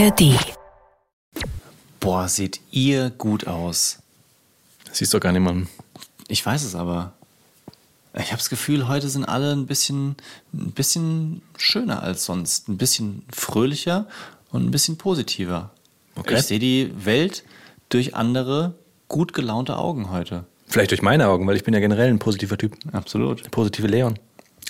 ARD. Boah, seht ihr gut aus. Siehst doch gar niemanden. Ich weiß es aber. Ich habe das Gefühl, heute sind alle ein bisschen, ein bisschen schöner als sonst. Ein bisschen fröhlicher und ein bisschen positiver. Okay. Ich sehe die Welt durch andere, gut gelaunte Augen heute. Vielleicht durch meine Augen, weil ich bin ja generell ein positiver Typ. Absolut. Der positive Leon.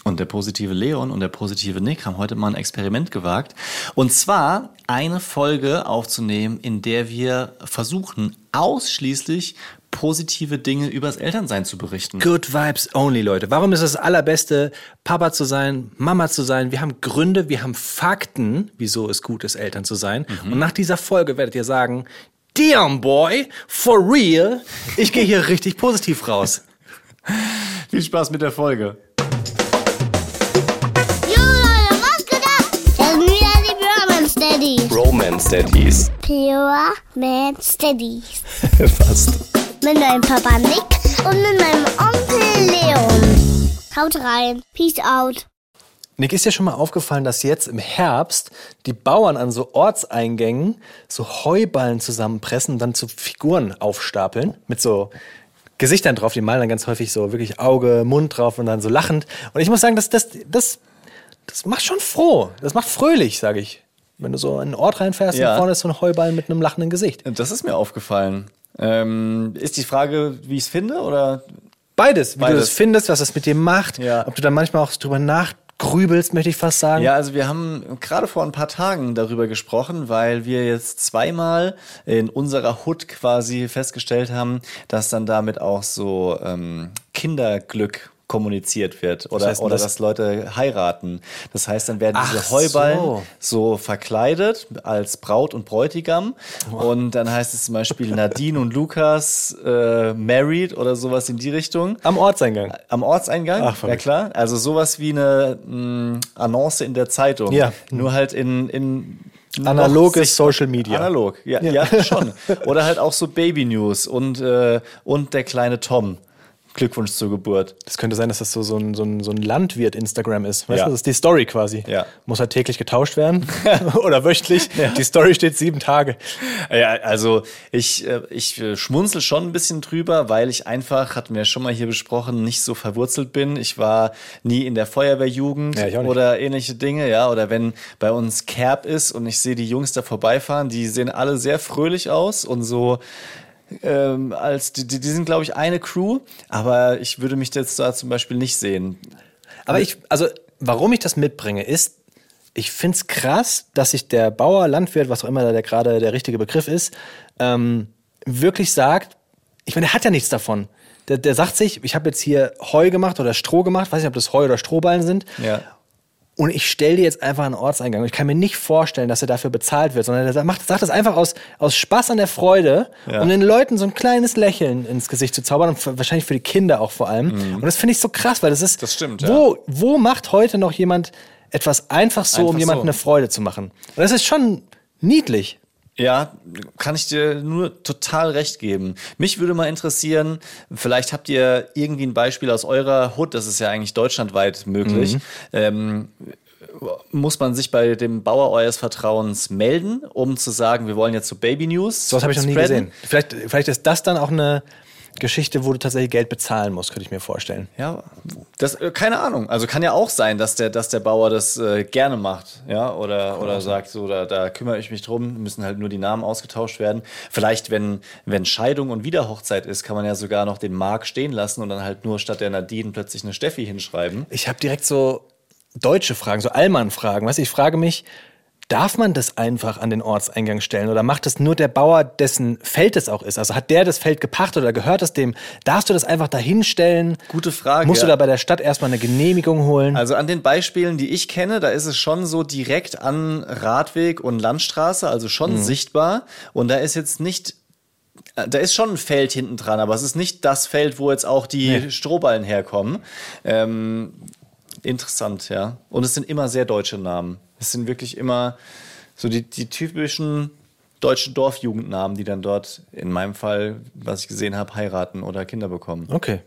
Und der positive Leon und der positive Nick haben heute mal ein Experiment gewagt. Und zwar eine Folge aufzunehmen, in der wir versuchen, ausschließlich positive Dinge übers Elternsein zu berichten. Good Vibes only, Leute. Warum ist es das Allerbeste, Papa zu sein, Mama zu sein? Wir haben Gründe, wir haben Fakten, wieso es gut ist, Eltern zu sein. Und nach dieser Folge werdet ihr sagen, damn boy, for real, ich gehe hier richtig positiv raus. Viel Spaß mit der Folge. Steadies. Romance Daddies. Pure Man Steadies. Fast. Mit meinem Papa Nick und mit meinem Onkel Leon. Haut rein. Peace out. Nick, ist dir schon mal aufgefallen, dass jetzt im Herbst die Bauern an so Ortseingängen so Heuballen zusammenpressen und dann zu Figuren aufstapeln mit so Gesichtern drauf. Die malen dann ganz häufig so wirklich Auge, Mund drauf und dann so lachend. Und ich muss sagen, das, das, das, das macht schon froh. Das macht fröhlich, sage ich. Wenn du so in einen Ort reinfährst Ja. und vorne ist so ein Heuballen mit einem lachenden Gesicht. Das ist mir aufgefallen. Ähm, ist die Frage, wie ich es finde, oder? Beides, wie du Beides. das findest, was das mit dir macht, Ja. ob du dann manchmal auch drüber nachgrübelst, möchte ich fast sagen. Ja, also wir haben gerade vor ein paar Tagen darüber gesprochen, weil wir jetzt zweimal in unserer Hut quasi festgestellt haben, dass dann damit auch so ähm, Kinderglück kommuniziert wird oder, heißt denn oder das? dass Leute heiraten. Das heißt, dann werden diese Heuballen so. so. verkleidet als Braut und Bräutigam und dann heißt es zum Beispiel Nadine und Lukas äh, married oder sowas in die Richtung. Am Ortseingang. Am Ortseingang, Ach, ja klar. Also sowas wie eine mh, Annonce in der Zeitung. Ja. Nur halt in, in Analoges Social Media. Analog, ja, ja. schon. Oder halt auch so Baby News und, äh, und der kleine Tom. Glückwunsch zur Geburt. Das könnte sein, dass das so, so ein, so ein, so ein Landwirt-Instagram ist. Weißt Ja. du, das ist die Story quasi. Ja. Muss halt täglich getauscht werden. Oder wöchentlich. Die Story steht sieben Tage. Ja, also ich, äh, ich äh, schmunzel schon ein bisschen drüber, weil ich einfach, hatten wir ja schon mal hier besprochen, nicht so verwurzelt bin. Ich war nie in der Feuerwehrjugend Ja, oder ähnliche Dinge, ja. Oder wenn bei uns Kerb ist und ich sehe die Jungs da vorbeifahren, die sehen alle sehr fröhlich aus und so. Ähm, als die, die sind, glaube ich, eine Crew, aber ich würde mich jetzt da zum Beispiel nicht sehen. Aber ich, also, warum ich das mitbringe, ist, ich finde es krass, dass sich der Bauer, Landwirt, was auch immer da der gerade der richtige Begriff ist, ähm, wirklich sagt, ich meine, der hat ja nichts davon. Der, der sagt sich, ich habe jetzt hier Heu gemacht oder Stroh gemacht, weiß nicht, ob das Heu oder Strohballen sind. Ja. Und ich stelle dir jetzt einfach einen Ortseingang. Und ich kann mir nicht vorstellen, dass er dafür bezahlt wird, sondern er macht, sagt das einfach aus, aus Spaß an der Freude, Ja. um den Leuten so ein kleines Lächeln ins Gesicht zu zaubern und f- wahrscheinlich für die Kinder auch vor allem. Und das finde ich so krass, weil das ist. Mhm. Das stimmt, Wo, wo macht heute noch jemand etwas einfach so, um Einfach jemandem so. eine Freude zu machen? Und das ist schon niedlich. Ja, kann ich dir nur total recht geben. Mich würde mal interessieren, vielleicht habt ihr irgendwie ein Beispiel aus eurer Hut, das ist ja eigentlich deutschlandweit möglich. Mhm. Ähm, muss man sich bei dem Bauer eures Vertrauens melden, um zu sagen, wir wollen jetzt so Baby News? So was habe ich noch nie gesehen. Vielleicht, vielleicht ist das dann auch eine Geschichte, wo du tatsächlich Geld bezahlen musst, könnte ich mir vorstellen. Ja, das, äh, keine Ahnung. Also kann ja auch sein, dass der, dass der Bauer das äh, gerne macht, ja, oder, oder sagt so, da, da kümmere ich mich drum, müssen halt nur die Namen ausgetauscht werden. Vielleicht, wenn, wenn Scheidung und Wiederhochzeit ist, kann man ja sogar noch den Mark stehen lassen und dann halt nur statt der Nadine plötzlich eine Steffi hinschreiben. Ich habe direkt so deutsche Fragen, so Allmann-Fragen. Weißt ich frage mich, darf man das einfach an den Ortseingang stellen oder macht das nur der Bauer, dessen Feld es auch ist? Also hat der das Feld gepachtet oder gehört es dem? Darfst du das einfach dahinstellen? Gute Frage, Musst du da bei der Stadt erstmal eine Genehmigung holen? Also an den Beispielen, die ich kenne, da ist es schon so direkt an Radweg und Landstraße, also schon sichtbar. Und da ist jetzt nicht, äh, da ist schon ein Feld hinten dran, aber es ist nicht das Feld, wo jetzt auch die Strohballen herkommen. Ähm, interessant, ja. Und es sind immer sehr deutsche Namen. Es sind wirklich immer so die, die typischen deutschen Dorfjugendnamen, die dann dort, in meinem Fall, was ich gesehen habe, heiraten oder Kinder bekommen. okay.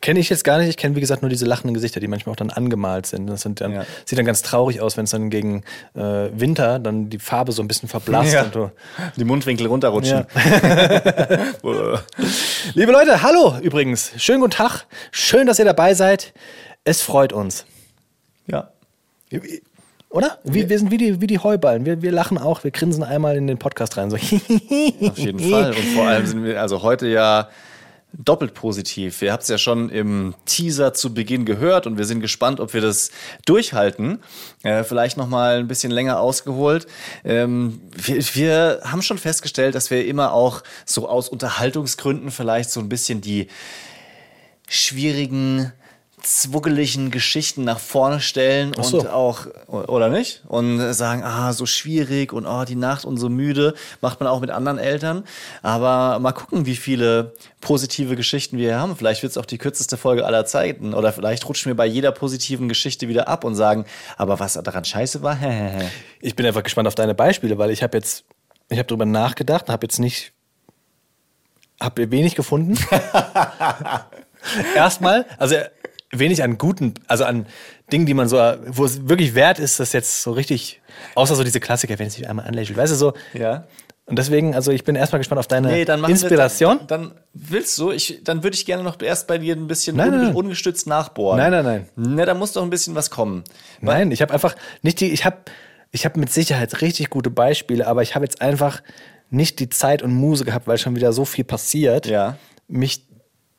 Kenne ich jetzt gar nicht. Ich kenne, wie gesagt, nur diese lachenden Gesichter, die manchmal auch dann angemalt sind. Das sind dann, Ja. sieht dann ganz traurig aus, wenn es dann gegen äh, Winter dann die Farbe so ein bisschen verblasst. Ja. Und so. Die Mundwinkel runterrutschen. Liebe Leute, hallo übrigens. Schönen guten Tag. Schön, dass ihr dabei seid. Es freut uns. ja. Oder? Wie, wir sind wie die, wie die Heuballen. Wir, wir lachen auch, wir grinsen einmal in den Podcast rein. So. Auf jeden Fall. Und vor allem sind wir also heute ja doppelt positiv. Ihr habt es ja schon im Teaser zu Beginn gehört und wir sind gespannt, ob wir das durchhalten. Äh, vielleicht noch mal ein bisschen länger ausgeholt. Ähm, wir, wir haben schon festgestellt, dass wir immer auch so aus Unterhaltungsgründen vielleicht so ein bisschen die schwierigen zwoggeligen Geschichten nach vorne stellen so. und auch, oder nicht? Und sagen, ah, so schwierig und oh, die Nacht und so müde. Macht man auch mit anderen Eltern. Aber mal gucken, wie viele positive Geschichten wir haben. Vielleicht wird es auch die kürzeste Folge aller Zeiten. Oder vielleicht rutschen wir bei jeder positiven Geschichte wieder ab und sagen, aber was daran scheiße war, Ich bin einfach gespannt auf deine Beispiele, weil ich habe jetzt, ich habe drüber nachgedacht, habe jetzt nicht, habe wenig gefunden. Erstmal, also wenig an guten, also an Dingen, die man so, wo es wirklich wert ist, das jetzt so richtig, außer so diese Klassiker, wenn es sich einmal anlächelt, weißt du so. ja. Und deswegen, also ich bin erstmal gespannt auf deine Nee, dann Inspiration. Wir, dann, dann willst du, ich, dann würde ich gerne noch erst bei dir ein bisschen Nein, un, nein. ungestützt nachbohren. Nein, nein, nein. Ne, da muss doch ein bisschen was kommen. Nein, ich habe einfach nicht die, ich habe ich habe mit Sicherheit richtig gute Beispiele, aber ich habe jetzt einfach nicht die Zeit und Muse gehabt, weil schon wieder so viel passiert, Ja. mich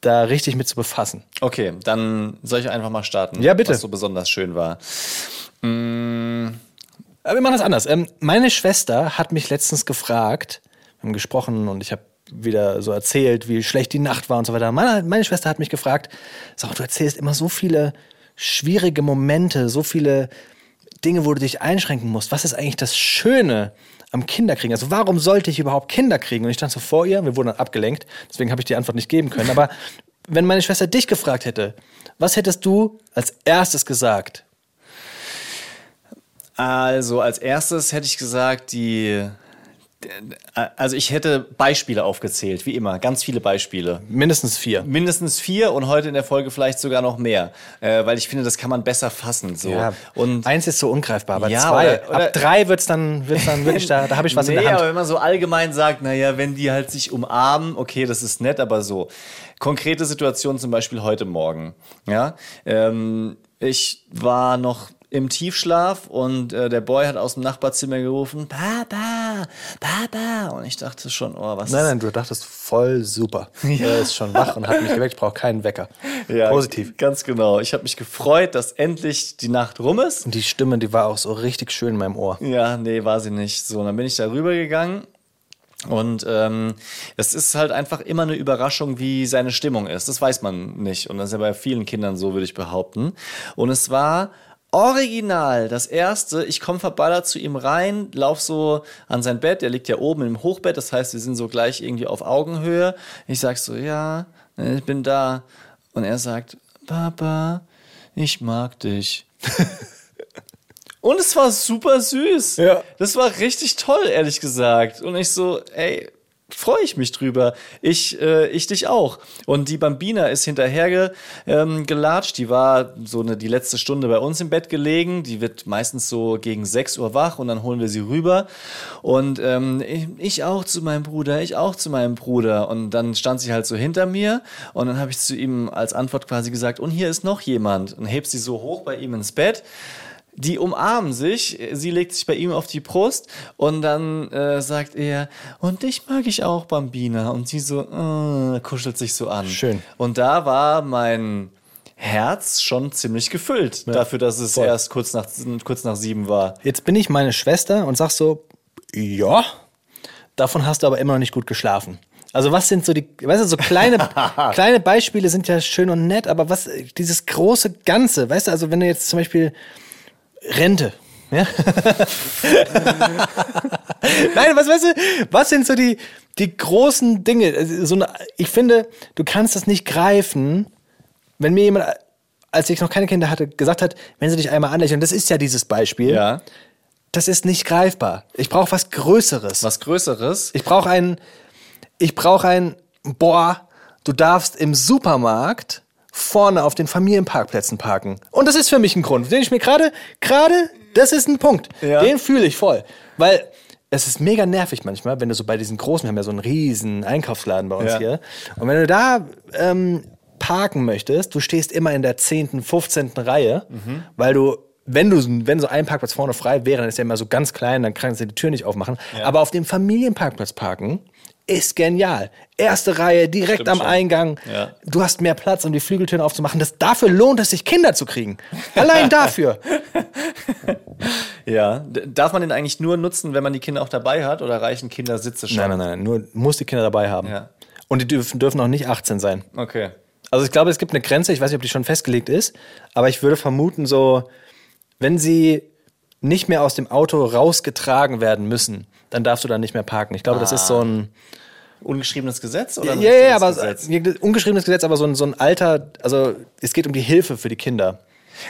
da richtig mit zu befassen. Okay, dann soll ich einfach mal starten. Ja, bitte. Was so besonders schön war. Mm, Aber wir machen das anders. Ähm, meine Schwester hat mich letztens gefragt, wir haben gesprochen und ich habe wieder so erzählt, wie schlecht die Nacht war und so weiter. Meine, meine Schwester hat mich gefragt, sag, du erzählst immer so viele schwierige Momente, so viele Dinge, wo du dich einschränken musst. Was ist eigentlich das Schöne am Kinderkriegen? Also warum sollte ich überhaupt Kinder kriegen? Und ich stand so vor ihr, wir wurden dann abgelenkt, deswegen habe ich die Antwort nicht geben können. Aber wenn meine Schwester dich gefragt hätte, was hättest du als erstes gesagt? Also als erstes hätte ich gesagt, die. Also ich hätte Beispiele aufgezählt, wie immer, ganz viele Beispiele. Mindestens vier. Mindestens vier und heute in der Folge vielleicht sogar noch mehr, äh, weil ich finde, das kann man besser fassen. So. Ja, Und eins ist so ungreifbar, aber Ja, zwei, oder- oder- ab drei wird's dann, wird's dann wirklich, da, da habe ich was nee, in der Hand. aber wenn man so allgemein sagt, naja, wenn die halt sich umarmen, okay, das ist nett, aber so. Konkrete Situation zum Beispiel heute Morgen. Ja, ähm, ich war noch im Tiefschlaf und äh, der Boy hat aus dem Nachbarzimmer gerufen, Papa, Papa. Und ich dachte schon, oh, was Nein, nein, du dachtest voll super. Er ist schon wach und hat mich geweckt, ich brauche keinen Wecker. Ja, Positiv. Ganz genau. Ich habe mich gefreut, dass endlich die Nacht rum ist. Und die Stimme, die war auch so richtig schön in meinem Ohr. Ja, nee, war sie nicht. So, dann bin ich da rübergegangen. Und ähm, es ist halt einfach immer eine Überraschung, wie seine Stimmung ist. Das weiß man nicht. Und das ist ja bei vielen Kindern so, würde ich behaupten. Und es war original das erste. Ich komme verballert zu ihm rein, lauf so an sein Bett. Er liegt ja oben im Hochbett. Das heißt, wir sind so gleich irgendwie auf Augenhöhe. Ich sag so, ja, ich bin da. Und er sagt, Papa, ich mag dich. Und es war super süß. Ja. Das war richtig toll, ehrlich gesagt. Und ich so, ey, freue ich mich drüber. Ich, äh, ich dich auch. Und die Bambina ist hinterher ähm, gelatscht. Die war so eine, die letzte Stunde bei uns im Bett gelegen. Die wird meistens so gegen 6 Uhr wach und dann holen wir sie rüber. Und ähm, ich, ich auch zu meinem Bruder, ich auch zu meinem Bruder. Und dann stand sie halt so hinter mir und dann habe ich zu ihm als Antwort quasi gesagt, und hier ist noch jemand. Und heb sie so hoch bei ihm ins Bett die umarmen sich, sie legt sich bei ihm auf die Brust und dann äh, sagt er, und dich mag ich auch, Bambina. Und sie so, äh, kuschelt sich so an. Schön. Und da war mein Herz schon ziemlich gefüllt, dafür, dass es voll. erst kurz nach, kurz nach sieben war. Jetzt bin ich meine Schwester und sag so, ja, davon hast du aber immer noch nicht gut geschlafen. Also was sind so die, weißt du, so kleine, kleine Beispiele sind ja schön und nett, aber was, dieses große Ganze, weißt du, also wenn du jetzt zum Beispiel Rente, ja? Nein, was weißt du, was sind so die, die großen Dinge? Also So eine, ich finde, du kannst das nicht greifen, wenn mir jemand, als ich noch keine Kinder hatte, gesagt hat, wenn sie dich einmal anlächeln, das ist ja dieses Beispiel, Ja. das ist nicht greifbar. Ich brauche was Größeres. Was Größeres. Ich brauche ein, ich brauche ein, boah, du darfst im Supermarkt vorne auf den Familienparkplätzen parken. Und das ist für mich ein Grund, den ich mir gerade, gerade, das ist ein Punkt. Ja. Den fühle ich voll. Weil es ist mega nervig manchmal, wenn du so bei diesen großen, wir haben ja so einen riesen Einkaufsladen bei uns Ja. hier. Und wenn du da ähm, parken möchtest, du stehst immer in der 10., 15. Reihe, Mhm. weil du wenn du wenn so ein Parkplatz vorne frei wäre, dann ist der immer so ganz klein, dann kannst du die Tür nicht aufmachen. Aber auf dem Familienparkplatz parken ist genial. Erste Reihe, direkt Stimmt am schon. Eingang. Ja. Du hast mehr Platz, um die Flügeltüren aufzumachen. Das, dafür lohnt es sich, Kinder zu kriegen. Allein dafür. Ja. Darf man den eigentlich nur nutzen, wenn man die Kinder auch dabei hat oder reichen Kindersitze schon? Nein, nein, nein. Nur muss die Kinder dabei haben. Ja. Und die dürfen, dürfen auch nicht 18 sein. Okay. Also ich glaube, es gibt eine Grenze, ich weiß nicht, ob die schon festgelegt ist, aber ich würde vermuten, so, wenn sie nicht mehr aus dem Auto rausgetragen werden müssen, dann darfst du da nicht mehr parken. Ich glaube, das ist so ein. Ungeschriebenes Gesetz oder Ja, ein ja, ja, aber Gesetz? ungeschriebenes Gesetz, aber so ein, so ein alter, also es geht um die Hilfe für die Kinder.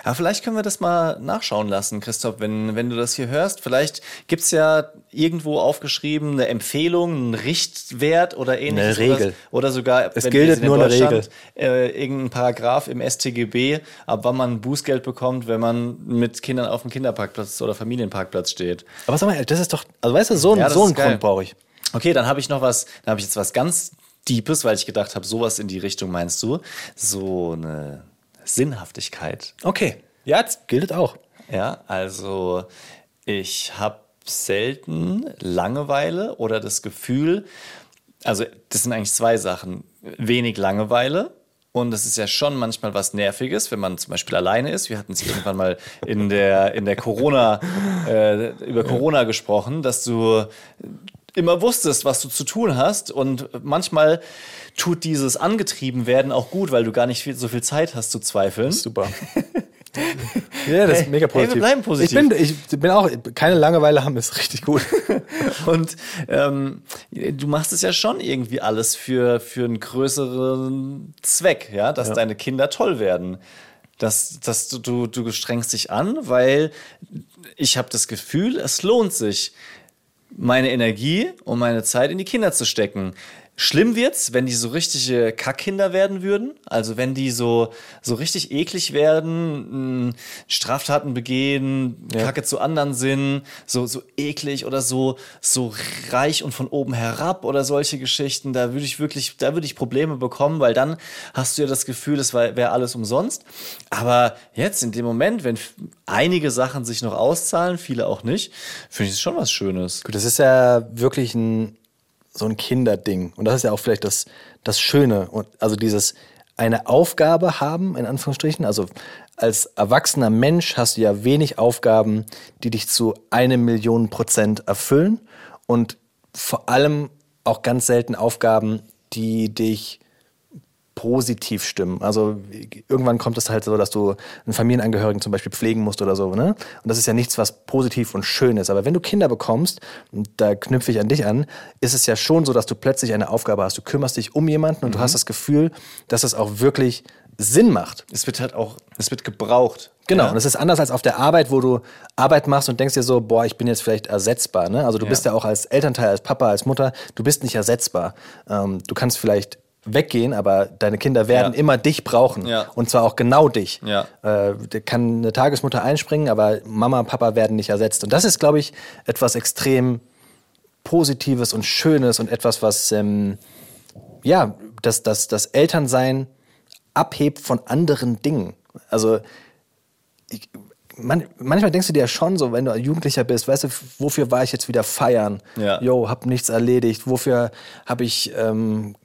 Ja, vielleicht können wir das mal nachschauen lassen, Christoph, wenn, wenn du das hier hörst. Vielleicht gibt's ja irgendwo aufgeschrieben eine Empfehlung, einen Richtwert oder ähnliches. Eine Regel. Oder, sogar, Es gilt nur eine Deutschland, Äh, irgendein Paragraph im StGB, ab wann man Bußgeld bekommt, wenn man mit Kindern auf dem Kinderparkplatz oder Familienparkplatz steht. Aber sag mal, das ist doch, also weißt du, so, ein Ja, so einen. Grund brauche ich. Okay, dann habe ich noch was, dann habe ich jetzt was ganz Deepes, weil ich gedacht habe, sowas in die Richtung meinst du. So eine Sinnhaftigkeit. Okay. Ja, das gilt auch. Ja, also ich habe selten Langeweile oder das Gefühl, also das sind eigentlich zwei Sachen. Wenig Langeweile. Und das ist ja schon manchmal was Nerviges, wenn man zum Beispiel alleine ist. Wir hatten es irgendwann mal in der, in der Corona, äh, über Corona gesprochen, dass du immer wusstest, was du zu tun hast. Und manchmal tut dieses angetrieben werden auch gut, weil du gar nicht viel, so viel Zeit hast zu zweifeln. Super. ja, das ist Hey, mega hey, wir positiv. bleiben positiv. Ich bin, ich bin auch, keine Langeweile haben, ist richtig gut. Und ähm, du machst es ja schon irgendwie alles für, für einen größeren Zweck, ja, dass deine Kinder toll werden. Dass, dass du, du, du strengst dich an, weil ich habe das Gefühl, es lohnt sich, meine Energie und meine Zeit in die Kinder zu stecken. Schlimm wird's, wenn die so richtige Kackkinder werden würden. Also wenn die so, so richtig eklig werden, mh, Straftaten begehen, Kacke zu anderen sind, so, so eklig oder so, so reich und von oben herab oder solche Geschichten. Da würde ich wirklich, da würde ich Probleme bekommen, weil dann hast du ja das Gefühl, es wäre alles umsonst. Aber jetzt in dem Moment, wenn einige Sachen sich noch auszahlen, viele auch nicht, finde ich es schon was Schönes. Gut, das ist ja wirklich ein, so ein Kinderding. Und das ist ja auch vielleicht das, das Schöne. Und also dieses eine Aufgabe haben, in Anführungsstrichen. Also als erwachsener Mensch hast du ja wenig Aufgaben, die dich zu eine Million Prozent erfüllen. Und vor allem auch ganz selten Aufgaben, die dich positiv stimmen. Also irgendwann kommt es halt so, dass du einen Familienangehörigen zum Beispiel pflegen musst oder so. Ne? Und das ist ja nichts, was positiv und schön ist. Aber wenn du Kinder bekommst, und da knüpfe ich an dich an, ist es ja schon so, dass du plötzlich eine Aufgabe hast. Du kümmerst dich um jemanden und du hast das Gefühl, dass es auch wirklich Sinn macht. Es wird halt auch, es wird gebraucht. Genau, Ja. und es ist anders als auf der Arbeit, wo du Arbeit machst und denkst dir so, boah, ich bin jetzt vielleicht ersetzbar. Ne? Also du bist ja auch als Elternteil, als Papa, als Mutter, du bist nicht ersetzbar. Ähm, du kannst vielleicht weggehen, aber deine Kinder werden Ja. immer dich brauchen. Ja. Und zwar auch genau dich. Ja. Äh, kann eine Tagesmutter einspringen, aber Mama und Papa werden nicht ersetzt. Und das ist, glaube ich, etwas extrem Positives und Schönes und etwas, was ähm, ja, das, das, das Elternsein abhebt von anderen Dingen. Also ich, man, manchmal denkst du dir ja schon so, wenn du Jugendlicher bist, weißt du, wofür war ich jetzt wieder feiern? Ja. Yo, hab nichts erledigt. Wofür habe ich ähm,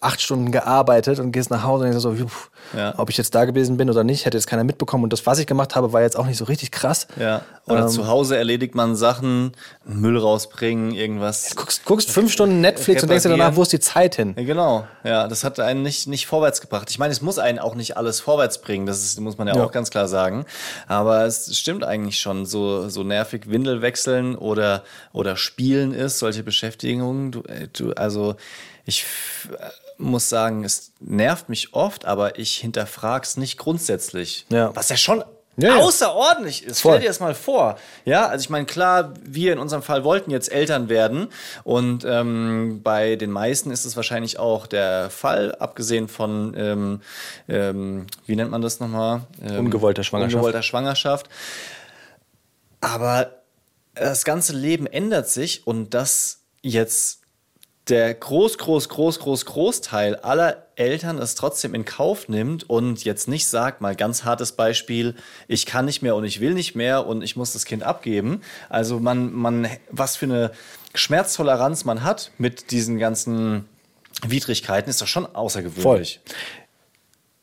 acht Stunden gearbeitet und gehst nach Hause und denkst so, pff, Ja. ob ich jetzt da gewesen bin oder nicht, hätte jetzt keiner mitbekommen. Und das, was ich gemacht habe, war jetzt auch nicht so richtig krass. Ja. Oder Ähm, zu Hause erledigt man Sachen, Müll rausbringen, irgendwas. Guckst, guckst fünf Stunden Netflix und denkst dir danach, wo ist die Zeit hin? Ja, genau. Ja, das hat einen nicht, nicht vorwärts gebracht. Ich meine, es muss einen auch nicht alles vorwärts bringen. Das ist, muss man ja, Ja. auch ganz klar sagen. Aber es stimmt eigentlich schon. So, so nervig Windel wechseln oder, oder spielen ist, solche Beschäftigungen. Du, äh, du, also, ich äh, muss sagen, es nervt mich oft, aber ich hinterfrag's nicht grundsätzlich. Ja. Was ja schon Ja, außerordentlich ist. Voll. Stell dir das mal vor. Ja, also ich meine, klar, wir in unserem Fall wollten jetzt Eltern werden und ähm, bei den meisten ist es wahrscheinlich auch der Fall, abgesehen von, ähm, ähm, wie nennt man das nochmal? Ähm, Ungewollter Schwangerschaft. Ungewollter Schwangerschaft. Aber das ganze Leben ändert sich und dass jetzt der groß, groß, groß, groß, Großteil aller Eltern es trotzdem in Kauf nimmt und jetzt nicht sagt, mal ganz hartes Beispiel, ich kann nicht mehr und ich will nicht mehr und ich muss das Kind abgeben. Also man, man, was für eine Schmerztoleranz man hat mit diesen ganzen Widrigkeiten, ist doch schon außergewöhnlich.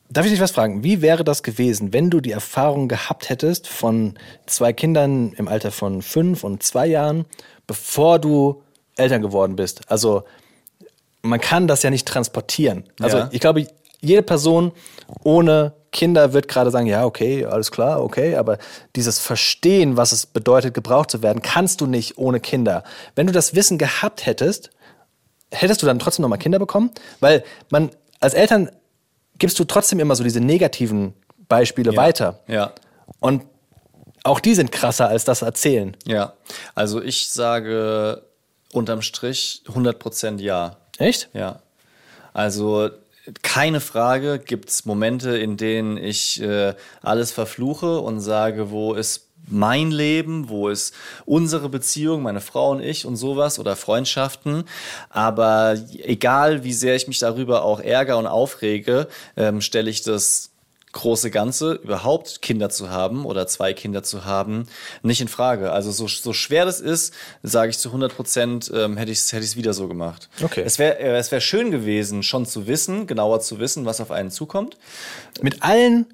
Darf ich dich was fragen? Wie wäre das gewesen, wenn du die Erfahrung gehabt hättest von zwei Kindern im Alter von fünf und zwei Jahren, bevor du Eltern geworden bist? Also man kann das ja nicht transportieren. Also Ja. ich glaube, jede Person ohne Kinder wird gerade sagen, ja, okay, alles klar, okay, aber dieses Verstehen, was es bedeutet, gebraucht zu werden, kannst du nicht ohne Kinder. Wenn du das Wissen gehabt hättest, hättest du dann trotzdem nochmal Kinder bekommen? Weil man als Eltern gibst du trotzdem immer so diese negativen Beispiele weiter. Ja. Und auch die sind krasser als das Erzählen. Ja. Also ich sage unterm Strich 100% ja. Echt? Ja. Also keine Frage gibt es Momente, in denen ich äh, alles verfluche und sage, wo ist mein Leben, wo ist unsere Beziehung, meine Frau und ich und sowas oder Freundschaften. Aber egal, wie sehr ich mich darüber auch ärgere und aufrege, ähm, stelle ich das große Ganze, überhaupt Kinder zu haben oder zwei Kinder zu haben, nicht in Frage. Also so, so schwer das ist, sage ich zu 100 Prozent, ähm, hätte ich es hätte ich's wieder so gemacht. Okay. Es wäre äh, es wär schön gewesen, schon zu wissen, genauer zu wissen, was auf einen zukommt. Mit allen,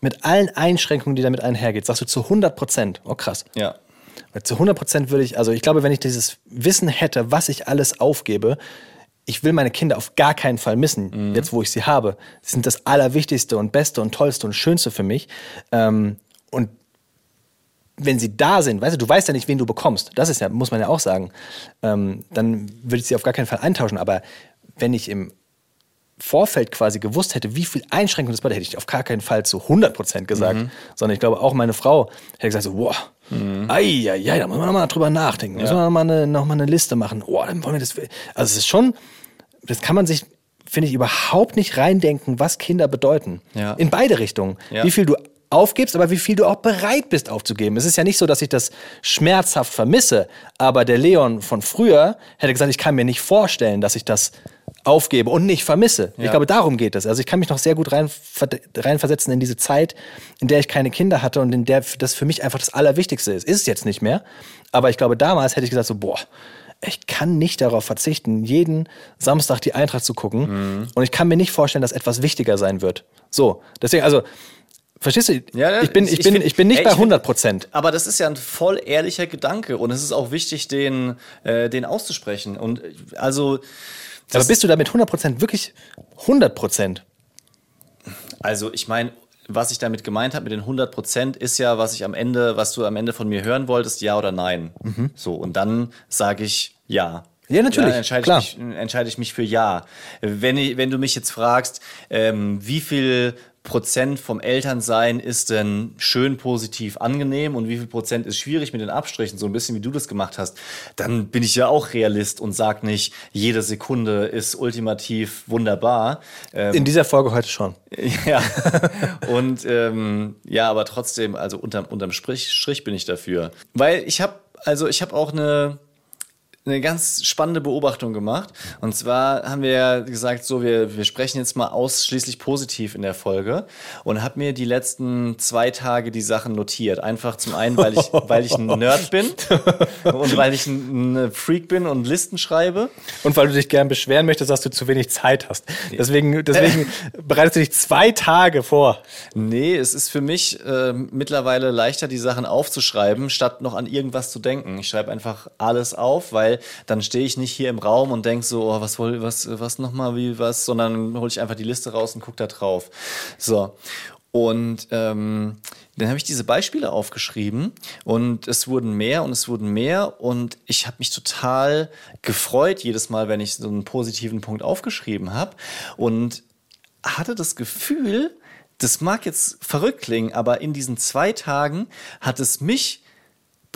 mit allen Einschränkungen, die damit einhergeht, sagst du zu 100 Prozent. Oh, krass. Ja. Weil zu 100 Prozent würde ich, also ich glaube, wenn ich dieses Wissen hätte, was ich alles aufgebe, ich will meine Kinder auf gar keinen Fall missen, jetzt wo ich sie habe. Sie sind das Allerwichtigste und Beste und Tollste und Schönste für mich. Ähm, und wenn sie da sind, weißt du, du weißt ja nicht, wen du bekommst. Das ist ja, muss man ja auch sagen. Ähm, dann würde ich sie auf gar keinen Fall eintauschen. Aber wenn ich im Vorfeld quasi gewusst hätte, wie viel Einschränkungen das bedeutet, hätte ich auf gar keinen Fall zu 100% gesagt. Sondern ich glaube, auch meine Frau hätte gesagt so, wow, ei, ei, ei, da muss man nochmal drüber nachdenken. Da müssen wir nochmal eine, noch mal eine Liste machen. Oh, dann wollen wir das. Also es ist schon, das kann man sich, finde ich, überhaupt nicht reindenken, was Kinder bedeuten. Ja. In beide Richtungen. Ja. Wie viel du aufgibst, aber wie viel du auch bereit bist aufzugeben. Es ist ja nicht so, dass ich das schmerzhaft vermisse, aber der Leon von früher hätte gesagt, ich kann mir nicht vorstellen, dass ich das aufgebe und nicht vermisse. Ich Ja. glaube, darum geht es. Also ich kann mich noch sehr gut rein, reinversetzen in diese Zeit, in der ich keine Kinder hatte und in der das für mich einfach das Allerwichtigste ist. Ist es jetzt nicht mehr, aber ich glaube, damals hätte ich gesagt so, boah, ich kann nicht darauf verzichten, jeden Samstag die Eintracht zu gucken und ich kann mir nicht vorstellen, dass etwas wichtiger sein wird. So, deswegen, also, verstehst du? Ja, ich, bin, ich, ich bin, find- ich bin nicht ey, bei ich find- 100 Prozent. Aber das ist ja ein voll ehrlicher Gedanke und es ist auch wichtig, den, äh, den auszusprechen. Und äh, also, Aber bist du da mit 100 Prozent wirklich 100 Prozent? also ich meine, was ich damit gemeint habe mit den 100 Prozent ist ja, was ich am Ende, was du am Ende von mir hören wolltest, ja oder nein. So, und dann sage ich ja. Ja, natürlich, Dann entscheide, klar. Ich mich, entscheide ich mich für ja. Wenn, ich, wenn du mich jetzt fragst, ähm, wie viel Prozent vom Elternsein ist denn schön positiv angenehm und wie viel Prozent ist schwierig mit den Abstrichen, so ein bisschen wie du das gemacht hast, dann bin ich ja auch Realist und sag nicht, jede Sekunde ist ultimativ wunderbar. Ähm, In dieser Folge heute schon. ja. Und ähm, ja, aber trotzdem, also unterm, unterm Strich, Strich bin ich dafür. Weil ich habe, also ich habe auch eine, eine ganz spannende Beobachtung gemacht. Und zwar haben wir ja gesagt, so, wir, wir sprechen jetzt mal ausschließlich positiv in der Folge und habe mir die letzten zwei Tage die Sachen notiert. Einfach zum einen, weil ich, weil ich ein Nerd bin und weil ich ein, ein Freak bin und Listen schreibe. Und weil du dich gern beschweren möchtest, dass du zu wenig Zeit hast. Deswegen, deswegen bereitest du dich zwei Tage vor. Nee, es ist für mich äh, mittlerweile leichter, die Sachen aufzuschreiben, statt noch an irgendwas zu denken. Ich schreibe einfach alles auf, weil dann stehe ich nicht hier im Raum und denke so, oh, was wohl, was, was nochmal, wie was, sondern hole ich einfach die Liste raus und gucke da drauf. So. Und ähm, dann habe ich diese Beispiele aufgeschrieben und es wurden mehr und es wurden mehr und ich habe mich total gefreut jedes Mal, wenn ich so einen positiven Punkt aufgeschrieben habe und hatte das Gefühl, das mag jetzt verrückt klingen, aber in diesen zwei Tagen hat es mich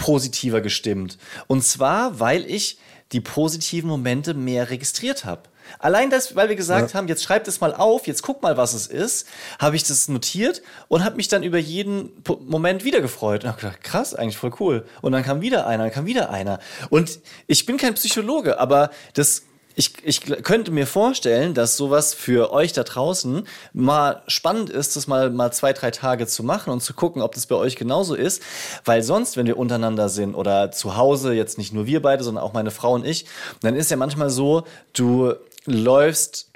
positiver gestimmt. Und zwar, weil ich die positiven Momente mehr registriert habe. Allein das, weil wir gesagt ja. haben, jetzt schreibt es mal auf, jetzt guck mal, was es ist, habe ich das notiert und habe mich dann über jeden Moment wieder gefreut. Und habe gedacht, krass, eigentlich voll cool. Und dann kam wieder einer, dann kam wieder einer. Und ich bin kein Psychologe, aber das ich, ich könnte mir vorstellen, dass sowas für euch da draußen mal spannend ist, das mal, mal zwei, drei Tage zu machen und zu gucken, ob das bei euch genauso ist. Weil sonst, wenn wir untereinander sind oder zu Hause, jetzt nicht nur wir beide, sondern auch meine Frau und ich, dann ist ja manchmal so, du läufst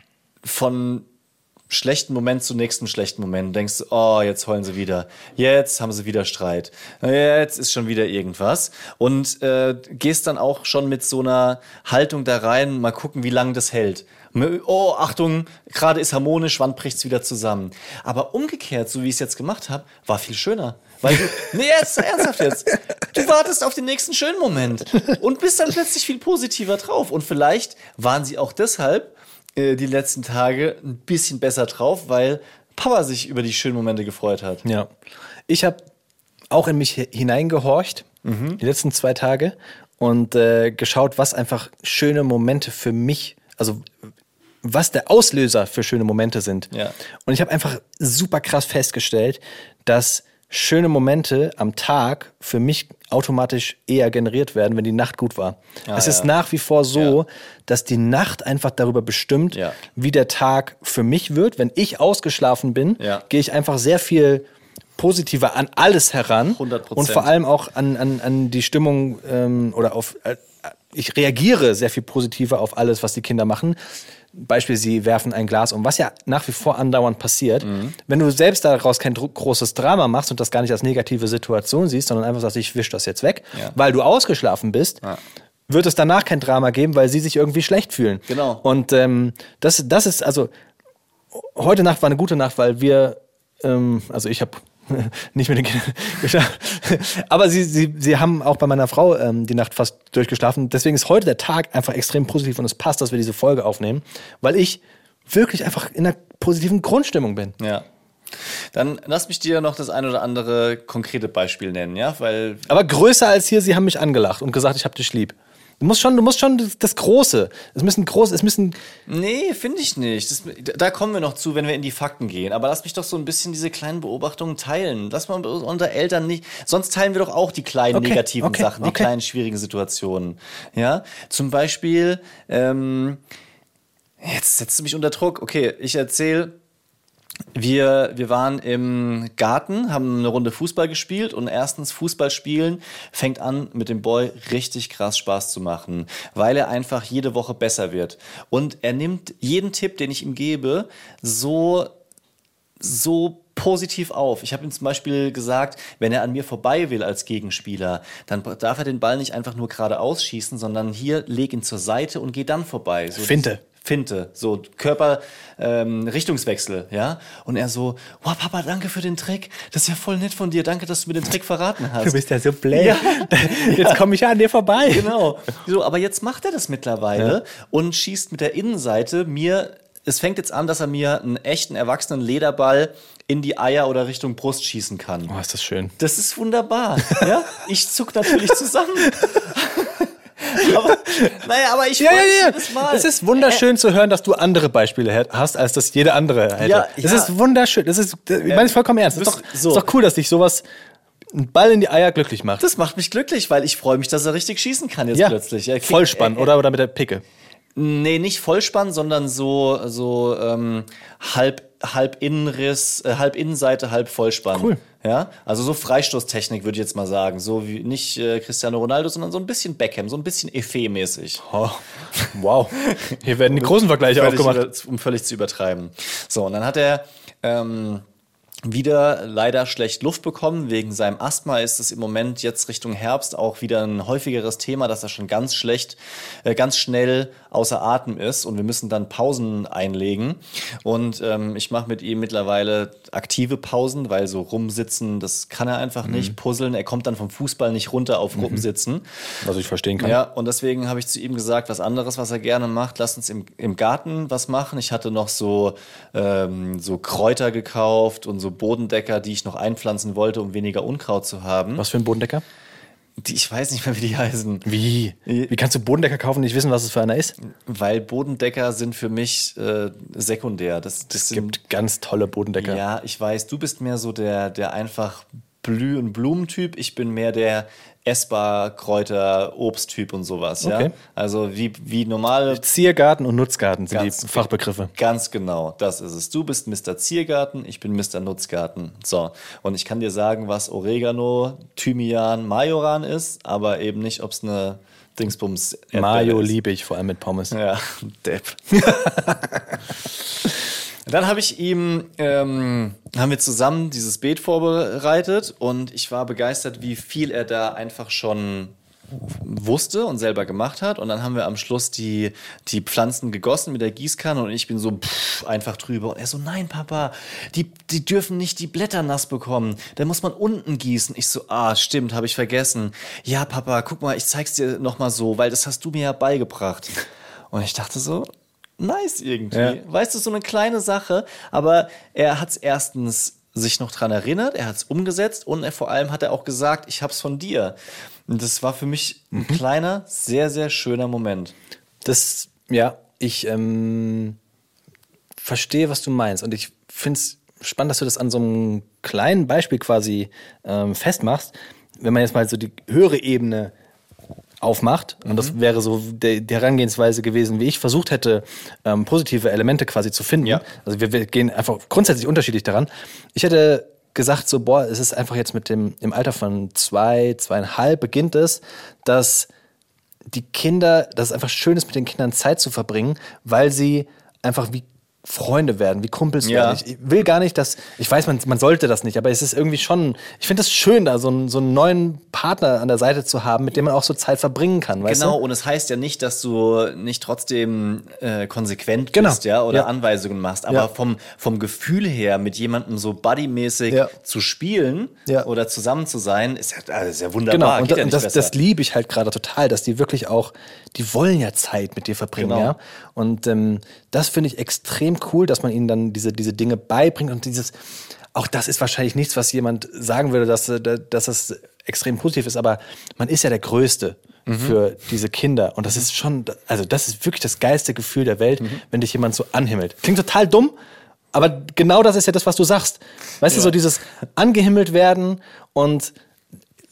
von schlechten Moment zu nächsten schlechten Moment. Denkst, oh, jetzt heulen sie wieder. Jetzt haben sie wieder Streit. Jetzt ist schon wieder irgendwas. Und äh, gehst dann auch schon mit so einer Haltung da rein, mal gucken, wie lange das hält. Oh, Achtung, gerade ist harmonisch, wann bricht's wieder zusammen? Aber umgekehrt, so wie ich es jetzt gemacht habe, war viel schöner. Weil du, nee, jetzt, ernsthaft jetzt. Du wartest auf den nächsten schönen Moment und bist dann plötzlich viel positiver drauf. Und vielleicht waren sie auch deshalb äh, die letzten Tage ein bisschen besser drauf, weil Papa sich über die schönen Momente gefreut hat. Ja. Ich habe auch in mich hineingehorcht, mhm. die letzten zwei Tage, und äh, geschaut, was einfach schöne Momente für mich, also was der Auslöser für schöne Momente sind. Ja. Und ich habe einfach super krass festgestellt, dass schöne Momente am Tag für mich automatisch eher generiert werden, wenn die Nacht gut war. Ah, es ist ja. nach wie vor so, ja. dass die Nacht einfach darüber bestimmt, ja. wie der Tag für mich wird. Wenn ich ausgeschlafen bin, gehe ich einfach sehr viel positiver an alles heran 100%. und vor allem auch an, an, an die Stimmung ähm, oder auf äh, ich reagiere sehr viel positiver auf alles, was die Kinder machen. Beispiel, sie werfen ein Glas um, was ja nach wie vor andauernd passiert. Mhm. Wenn du selbst daraus kein großes Drama machst und das gar nicht als negative Situation siehst, sondern einfach sagst, ich wisch das jetzt weg, ja. weil du ausgeschlafen bist, ja. wird es danach kein Drama geben, weil sie sich irgendwie schlecht fühlen. Genau. Und ähm, das, das ist, also, heute Nacht war eine gute Nacht, weil wir, ähm, also ich habe nicht mit den Kindern geschlafen. Aber sie, sie, sie haben auch bei meiner Frau ähm, die Nacht fast durchgeschlafen. Deswegen ist heute der Tag einfach extrem positiv und es passt, dass wir diese Folge aufnehmen, weil ich wirklich einfach in einer positiven Grundstimmung bin. Ja. Dann lass mich dir noch das ein oder andere konkrete Beispiel nennen, ja, weil. Aber größer als hier, sie haben mich angelacht und gesagt, ich hab dich lieb. Du musst schon, du musst schon das, Große. Es müssen groß, es müssen. Nee, finde ich nicht. Das, da kommen wir noch zu, wenn wir in die Fakten gehen. Aber lass mich doch so ein bisschen diese kleinen Beobachtungen teilen. Lass mal unter Eltern nicht. Sonst teilen wir doch auch die kleinen okay, negativen okay, Sachen, die okay. kleinen schwierigen Situationen. Ja, zum Beispiel. Ähm, jetzt setzt du mich unter Druck. Okay, ich erzähle wir, wir waren im Garten, haben eine Runde Fußball gespielt und erstens Fußball spielen fängt an mit dem Boy richtig krass Spaß zu machen, weil er einfach jede Woche besser wird. Und er nimmt jeden Tipp, den ich ihm gebe, so, so positiv auf. Ich habe ihm zum Beispiel gesagt, wenn er an mir vorbei will als Gegenspieler, dann darf er den Ball nicht einfach nur geradeaus schießen, sondern hier leg ihn zur Seite und geh dann vorbei. So Finte. Finte, so Körper ähm, Richtungswechsel, ja. Und er so, wow, Papa, danke für den Trick. Das ist ja voll nett von dir. Danke, dass du mir den Trick verraten hast. Du bist ja so blöd. Ja. Jetzt komme ich ja an dir vorbei. Genau. So, aber jetzt macht er das mittlerweile ja. und schießt mit der Innenseite mir. Es fängt jetzt an, dass er mir einen echten erwachsenen Lederball in die Eier oder Richtung Brust schießen kann. Oh, ist das schön. Das ist wunderbar. ja? Ich zuck natürlich zusammen. aber, naja, aber ich ja, ja, ja. Es ist wunderschön äh, zu hören, dass du andere Beispiele hast, als das jede andere hätte. Ja, das ja. ist wunderschön. Das ist, ich meine es vollkommen ernst. Das ist, doch, so. ist doch cool, dass dich sowas ein Ball in die Eier glücklich macht. Das macht mich glücklich, weil ich freue mich, dass er richtig schießen kann jetzt ja. plötzlich. Ja, Vollspann, äh, oder? Oder mit der Picke? Nee, nicht Vollspann, sondern so, so ähm, halb, halb Innenriss, äh, halb Innenseite, halb Vollspann. Cool. Ja, also so Freistoßtechnik würde ich jetzt mal sagen. So wie nicht äh, Cristiano Ronaldo, sondern so ein bisschen Beckham, so ein bisschen Effet-mäßig. Oh, wow. Hier werden die großen Vergleiche aufgemacht. Um völlig zu übertreiben. So, und dann hat er. Ähm, wieder leider schlecht Luft bekommen. Wegen seinem Asthma ist es im Moment jetzt Richtung Herbst auch wieder ein häufigeres Thema, dass er schon ganz schlecht, äh, ganz schnell außer Atem ist und wir müssen dann Pausen einlegen. Und ähm, ich mache mit ihm mittlerweile aktive Pausen, weil so rumsitzen, das kann er einfach nicht. Puzzeln, er kommt dann vom Fußball nicht runter auf Rumsitzen. Was ich verstehen kann. Ja, und deswegen habe ich zu ihm gesagt, was anderes, was er gerne macht, lass uns im, im Garten was machen. Ich hatte noch so, ähm, so Kräuter gekauft und so Bodendecker, die ich noch einpflanzen wollte, um weniger Unkraut zu haben. Was für ein Bodendecker? Die, ich weiß nicht mehr, wie die heißen. Wie? Wie kannst du Bodendecker kaufen und nicht wissen, was es für einer ist? Weil Bodendecker sind für mich äh, sekundär. Das, das Es sind, gibt ganz tolle Bodendecker. Ja, ich weiß, du bist mehr so der, der einfach Blü- und Blumentyp. Ich bin mehr der essbar Kräuter, Obsttyp und sowas. Ja? Okay. Also wie, wie normale Ziergarten und Nutzgarten sind Ganz die Fachbegriffe. Ganz genau, das ist es. Du bist Mr. Ziergarten, ich bin Mr. Nutzgarten. So, und ich kann dir sagen, was Oregano, Thymian, Majoran ist, aber eben nicht, ob es eine Dingsbums Mayo liebe ich, vor allem mit Pommes. Ja, Depp. Dann habe ich ihm, ähm, haben wir zusammen dieses Beet vorbereitet und ich war begeistert, wie viel er da einfach schon wusste und selber gemacht hat. Und dann haben wir am Schluss die, die Pflanzen gegossen mit der Gießkanne und ich bin so pff, einfach drüber. Und er so, nein, Papa, die, die dürfen nicht die Blätter nass bekommen. Da muss man unten gießen. Ich so, ah, stimmt, habe ich vergessen. Ja, Papa, guck mal, ich zeig's dir nochmal so, weil das hast du mir ja beigebracht. Und ich dachte so, nice irgendwie. Ja. Weißt du, so eine kleine Sache, aber er hat es erstens sich noch dran erinnert, er hat es umgesetzt und er, vor allem hat er auch gesagt, ich hab's von dir. Und das war für mich ein kleiner, sehr, sehr schöner Moment. Das, ja, ich ähm, verstehe, was du meinst. Und ich finde es spannend, dass du das an so einem kleinen Beispiel quasi ähm, festmachst. Wenn man jetzt mal so die höhere Ebene aufmacht, und das wäre so die Herangehensweise gewesen, wie ich versucht hätte, ähm, positive Elemente quasi zu finden. Ja. Also wir, wir gehen einfach grundsätzlich unterschiedlich daran. Ich hätte gesagt, so, boah, es ist einfach jetzt mit dem, im Alter von zwei, zweieinhalb beginnt es, dass die Kinder, dass es einfach schön ist, mit den Kindern Zeit zu verbringen, weil sie einfach wie Freunde werden, wie Kumpels Ja. werden. Ich will gar nicht, dass, ich weiß, man, man sollte das nicht, aber es ist irgendwie schon, ich finde es schön, da so einen, so einen neuen Partner an der Seite zu haben, mit dem man auch so Zeit verbringen kann, weißt Genau, du? und es heißt ja nicht, dass du nicht trotzdem äh, konsequent Genau. bist, ja, oder Ja. Anweisungen machst. Aber Ja. vom, vom Gefühl her, mit jemandem so buddymäßig Ja. zu spielen oder zusammen zu sein, ist ja, also ist ja Genau, wunderbar. und, Geht das, ja und das, das liebe ich halt gerade total, dass die wirklich auch, die wollen ja Zeit mit dir verbringen, Genau. ja. Und ähm, das finde ich extrem cool, dass man ihnen dann diese, diese Dinge beibringt und dieses, auch das ist wahrscheinlich nichts, was jemand sagen würde, dass, äh, dass das extrem positiv ist, aber man ist ja der Größte Mhm. für diese Kinder. Und das ist schon, also das ist wirklich das geilste Gefühl der Welt, Mhm. wenn dich jemand so anhimmelt. Klingt total dumm, aber genau das ist ja das, was du sagst. Weißt du, so dieses angehimmelt werden und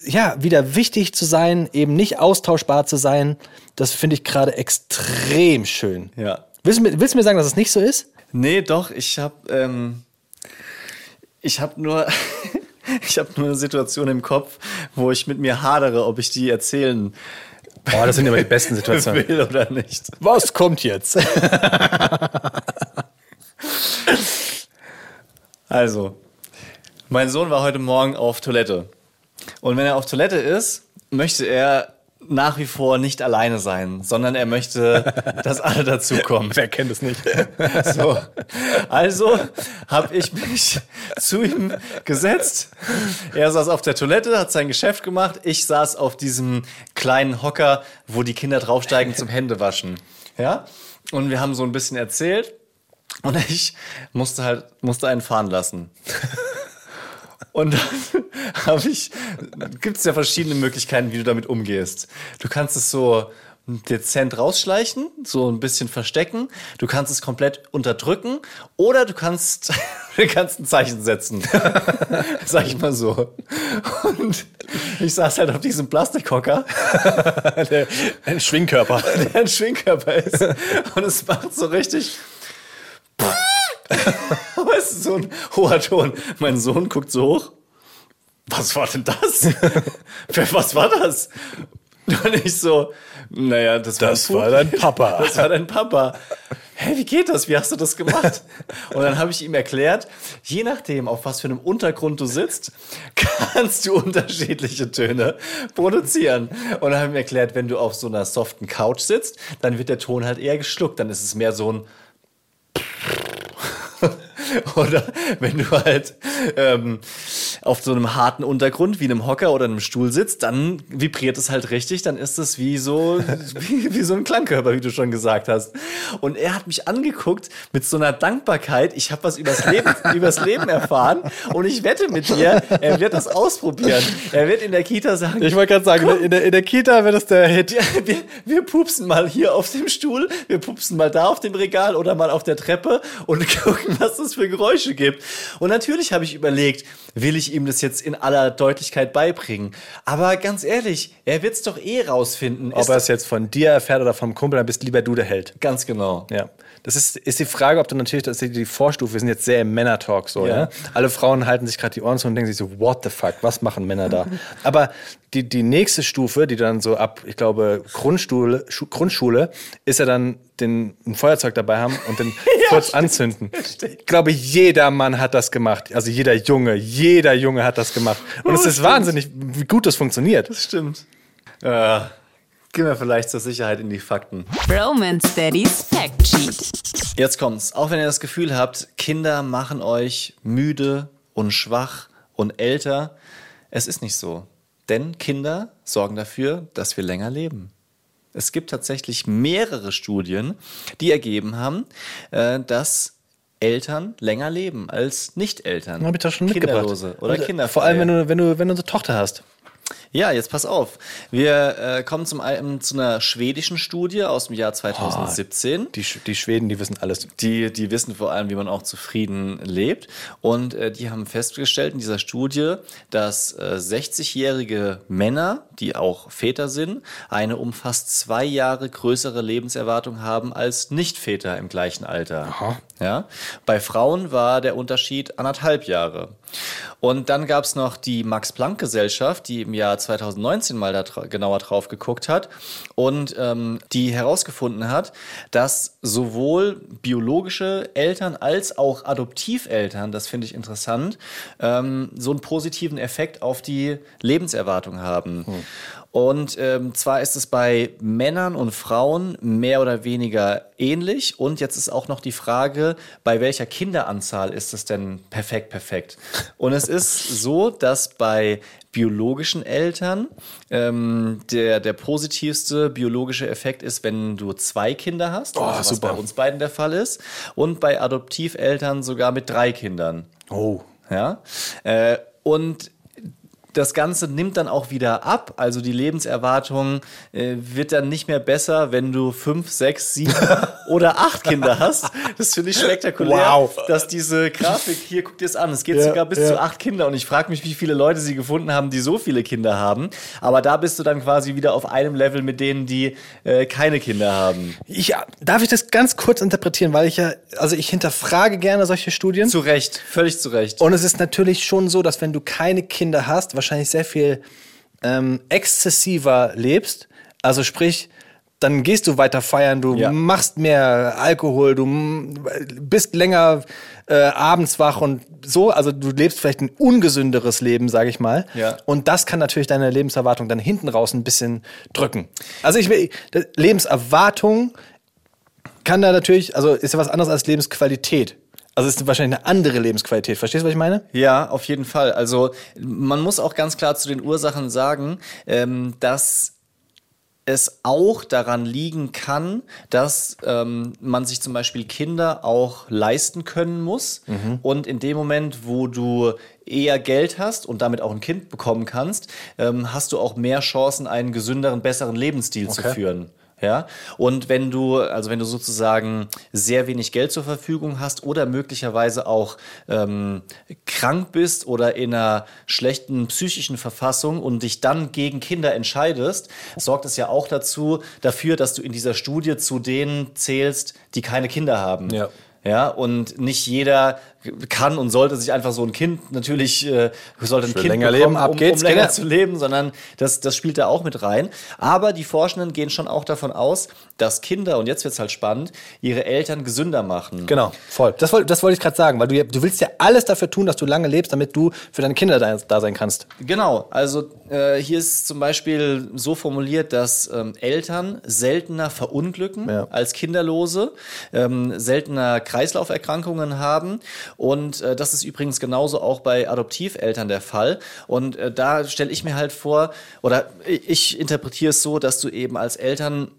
ja, wieder wichtig zu sein, eben nicht austauschbar zu sein, das finde ich gerade extrem schön. Ja. Willst du, willst du mir sagen, dass es nicht so ist? Nee, doch, ich habe ähm, ich habe nur ich habe nur eine Situation im Kopf, wo ich mit mir hadere, ob ich die erzählen Boah, das sind immer die besten Situationen. will oder nicht. Was kommt jetzt? Also, mein Sohn war heute Morgen auf Toilette. Und wenn er auf Toilette ist, möchte er nach wie vor nicht alleine sein, sondern er möchte, dass alle dazukommen. Wer kennt es nicht? So. Also habe ich mich zu ihm gesetzt. Er saß auf der Toilette, hat sein Geschäft gemacht. Ich saß auf diesem kleinen Hocker, wo die Kinder draufsteigen zum Händewaschen. Ja? Und wir haben so ein bisschen erzählt. Und ich musste halt, musste einen fahren lassen. Und dann habe ich, gibt es ja verschiedene Möglichkeiten, wie du damit umgehst. Du kannst es so dezent rausschleichen, so ein bisschen verstecken. Du kannst es komplett unterdrücken oder du kannst, du kannst ein Zeichen setzen. Sag ich mal so. Und ich saß halt auf diesem Plastikhocker, Ein Schwingkörper. der ein Schwingkörper ist. Und es macht so richtig. Ist so ein hoher Ton. Mein Sohn guckt so hoch. Was war denn das? Was war das? Und ich so, naja, das, Das war, war ein dein. Papa. Das war dein Papa. hä, wie geht das? Wie hast du das gemacht? und dann habe ich ihm erklärt, je nachdem, auf was für einem Untergrund du sitzt, kannst du unterschiedliche Töne produzieren. Und dann habe ich ihm erklärt, wenn du auf so einer soften Couch sitzt, dann wird der Ton halt eher geschluckt. Dann ist es mehr so ein oder wenn du halt ähm, auf so einem harten Untergrund wie einem Hocker oder einem Stuhl sitzt, dann vibriert es halt richtig, dann ist es wie so, wie, wie so ein Klangkörper, wie du schon gesagt hast. Und er hat mich angeguckt mit so einer Dankbarkeit, ich habe was übers Leben, übers Leben erfahren und ich wette mit dir, er wird das ausprobieren. Er wird in der Kita sagen, Ich wollte gerade sagen, in der, in der Kita wird es der Hit. wir, wir pupsen mal hier auf dem Stuhl, wir pupsen mal da auf dem Regal oder mal auf der Treppe und gucken, was das für Geräusche gibt. Und natürlich habe ich überlegt, will ich ihm das jetzt in aller Deutlichkeit beibringen? Aber ganz ehrlich, er wird es doch eh rausfinden. Ob er es jetzt von dir erfährt oder vom Kumpel, dann bist lieber du der Held. ganz genau. Ja. Das ist, ist die Frage, ob du natürlich, das ist die Vorstufe, wir sind jetzt sehr im Männer-Talk so, Ja. ja. Alle Frauen halten sich gerade die Ohren zu und denken sich so, what the fuck, was machen Männer da? Aber die, die nächste Stufe, die dann so ab, ich glaube, Grundschule, Schu Grundschule, ist ja dann den, ein Feuerzeug dabei haben und dann kurz anzünden. Ich glaube, jeder Mann hat das gemacht. Also jeder Junge, jeder Junge hat das gemacht. Und es ist wahnsinnig, wie gut das funktioniert. Das stimmt. Äh, gehen wir vielleicht zur Sicherheit in die Fakten. Romance Daddy's Fact Sheet. Jetzt kommt's. Auch wenn ihr das Gefühl habt, Kinder machen euch müde und schwach und älter, es ist nicht so. Denn Kinder sorgen dafür, dass wir länger leben. Es gibt tatsächlich mehrere Studien, die ergeben haben, äh, dass Eltern länger leben als Nicht-Eltern. Hab ich doch schon Kinderlose mitgebracht. oder Kinder. Vor allem, wenn du, wenn du, wenn du eine Tochter hast. Ja, jetzt pass auf. Wir äh, kommen zum einen zu einer schwedischen Studie aus dem Jahr 2017. Die, Sch- die Schweden, die wissen alles. Die, die wissen vor allem, wie man auch zufrieden lebt. Und äh, die haben festgestellt in dieser Studie, dass äh, 60-jährige Männer, die auch Väter sind, eine um fast zwei Jahre größere Lebenserwartung haben als Nicht-Väter im gleichen Alter. Ja? Bei Frauen war der Unterschied anderthalb Jahre. Und dann gab es noch die Max-Planck-Gesellschaft, die im Jahr 2019 mal da dra genauer drauf geguckt hat und ähm, die herausgefunden hat, dass sowohl biologische Eltern als auch Adoptiveltern, das finde ich interessant, ähm, so einen positiven Effekt auf die Lebenserwartung haben. Und ähm, zwar ist es bei Männern und Frauen mehr oder weniger ähnlich. Und jetzt ist auch noch die Frage, bei welcher Kinderanzahl ist es denn perfekt, perfekt? Und es ist so, dass bei biologischen Eltern ähm, der, der positivste biologische Effekt ist, wenn du zwei Kinder hast, also was super. bei uns beiden der Fall ist. Und bei Adoptiveltern sogar mit drei Kindern. Oh. Ja. Äh, und das Ganze nimmt dann auch wieder ab. Also die Lebenserwartung äh, wird dann nicht mehr besser, wenn du fünf, sechs, sieben oder acht Kinder hast. Das finde ich spektakulär, Wow. dass diese Grafik hier, guck dir es an, es geht Ja, sogar bis ja. zu acht Kinder. Und ich frage mich, wie viele Leute sie gefunden haben, die so viele Kinder haben. Aber da bist du dann quasi wieder auf einem Level mit denen, die äh, keine Kinder haben. Ich, darf ich das ganz kurz interpretieren, weil ich ja, also ich hinterfrage gerne solche Studien. Zu Recht, völlig zu Recht. Und es ist natürlich schon so, dass wenn du keine Kinder hast, wahrscheinlich sehr viel ähm, exzessiver lebst. Also sprich, dann gehst du weiter feiern, du Ja. machst mehr Alkohol, du bist länger äh, abends wach und so. Also du lebst vielleicht ein ungesünderes Leben, sage ich mal. Ja. Und das kann natürlich deine Lebenserwartung dann hinten raus ein bisschen drücken. Also ich will, Lebenserwartung kann da natürlich, also ist ja was anderes als Lebensqualität. Also es ist wahrscheinlich eine andere Lebensqualität. Verstehst du, was ich meine? Ja, auf jeden Fall. Also man muss auch ganz klar zu den Ursachen sagen, ähm, dass es auch daran liegen kann, dass ähm, man sich zum Beispiel Kinder auch leisten können muss. Und in dem Moment, wo du eher Geld hast und damit auch ein Kind bekommen kannst, ähm, hast du auch mehr Chancen, einen gesünderen, besseren Lebensstil zu Okay. führen. Ja, und wenn du, also wenn du sozusagen sehr wenig Geld zur Verfügung hast oder möglicherweise auch ähm, krank bist oder in einer schlechten psychischen Verfassung und dich dann gegen Kinder entscheidest, sorgt es ja auch dazu, dafür, dass du in dieser Studie zu denen zählst, die keine Kinder haben. Ja. Ja, und nicht jeder kann und sollte sich einfach so ein Kind natürlich äh, sollte ein Kind länger bekommen, leben, ab um, geht's, um länger Kinder. zu leben, sondern das, das spielt da auch mit rein. Aber die Forschenden gehen schon auch davon aus, dass Kinder, und jetzt wird's halt spannend, ihre Eltern gesünder machen. Genau, voll. Das wollte das wollte ich gerade sagen, weil du, du willst ja alles dafür tun, dass du lange lebst, damit du für deine Kinder da, da sein kannst. Genau, also äh, hier ist zum Beispiel so formuliert, dass ähm, Eltern seltener verunglücken Ja. als Kinderlose, ähm, seltener Kreislauferkrankungen haben und äh, das ist übrigens genauso auch bei Adoptiveltern der Fall. Und äh, da stelle ich mir halt vor, oder ich, interpretiere es so, dass du eben als Eltern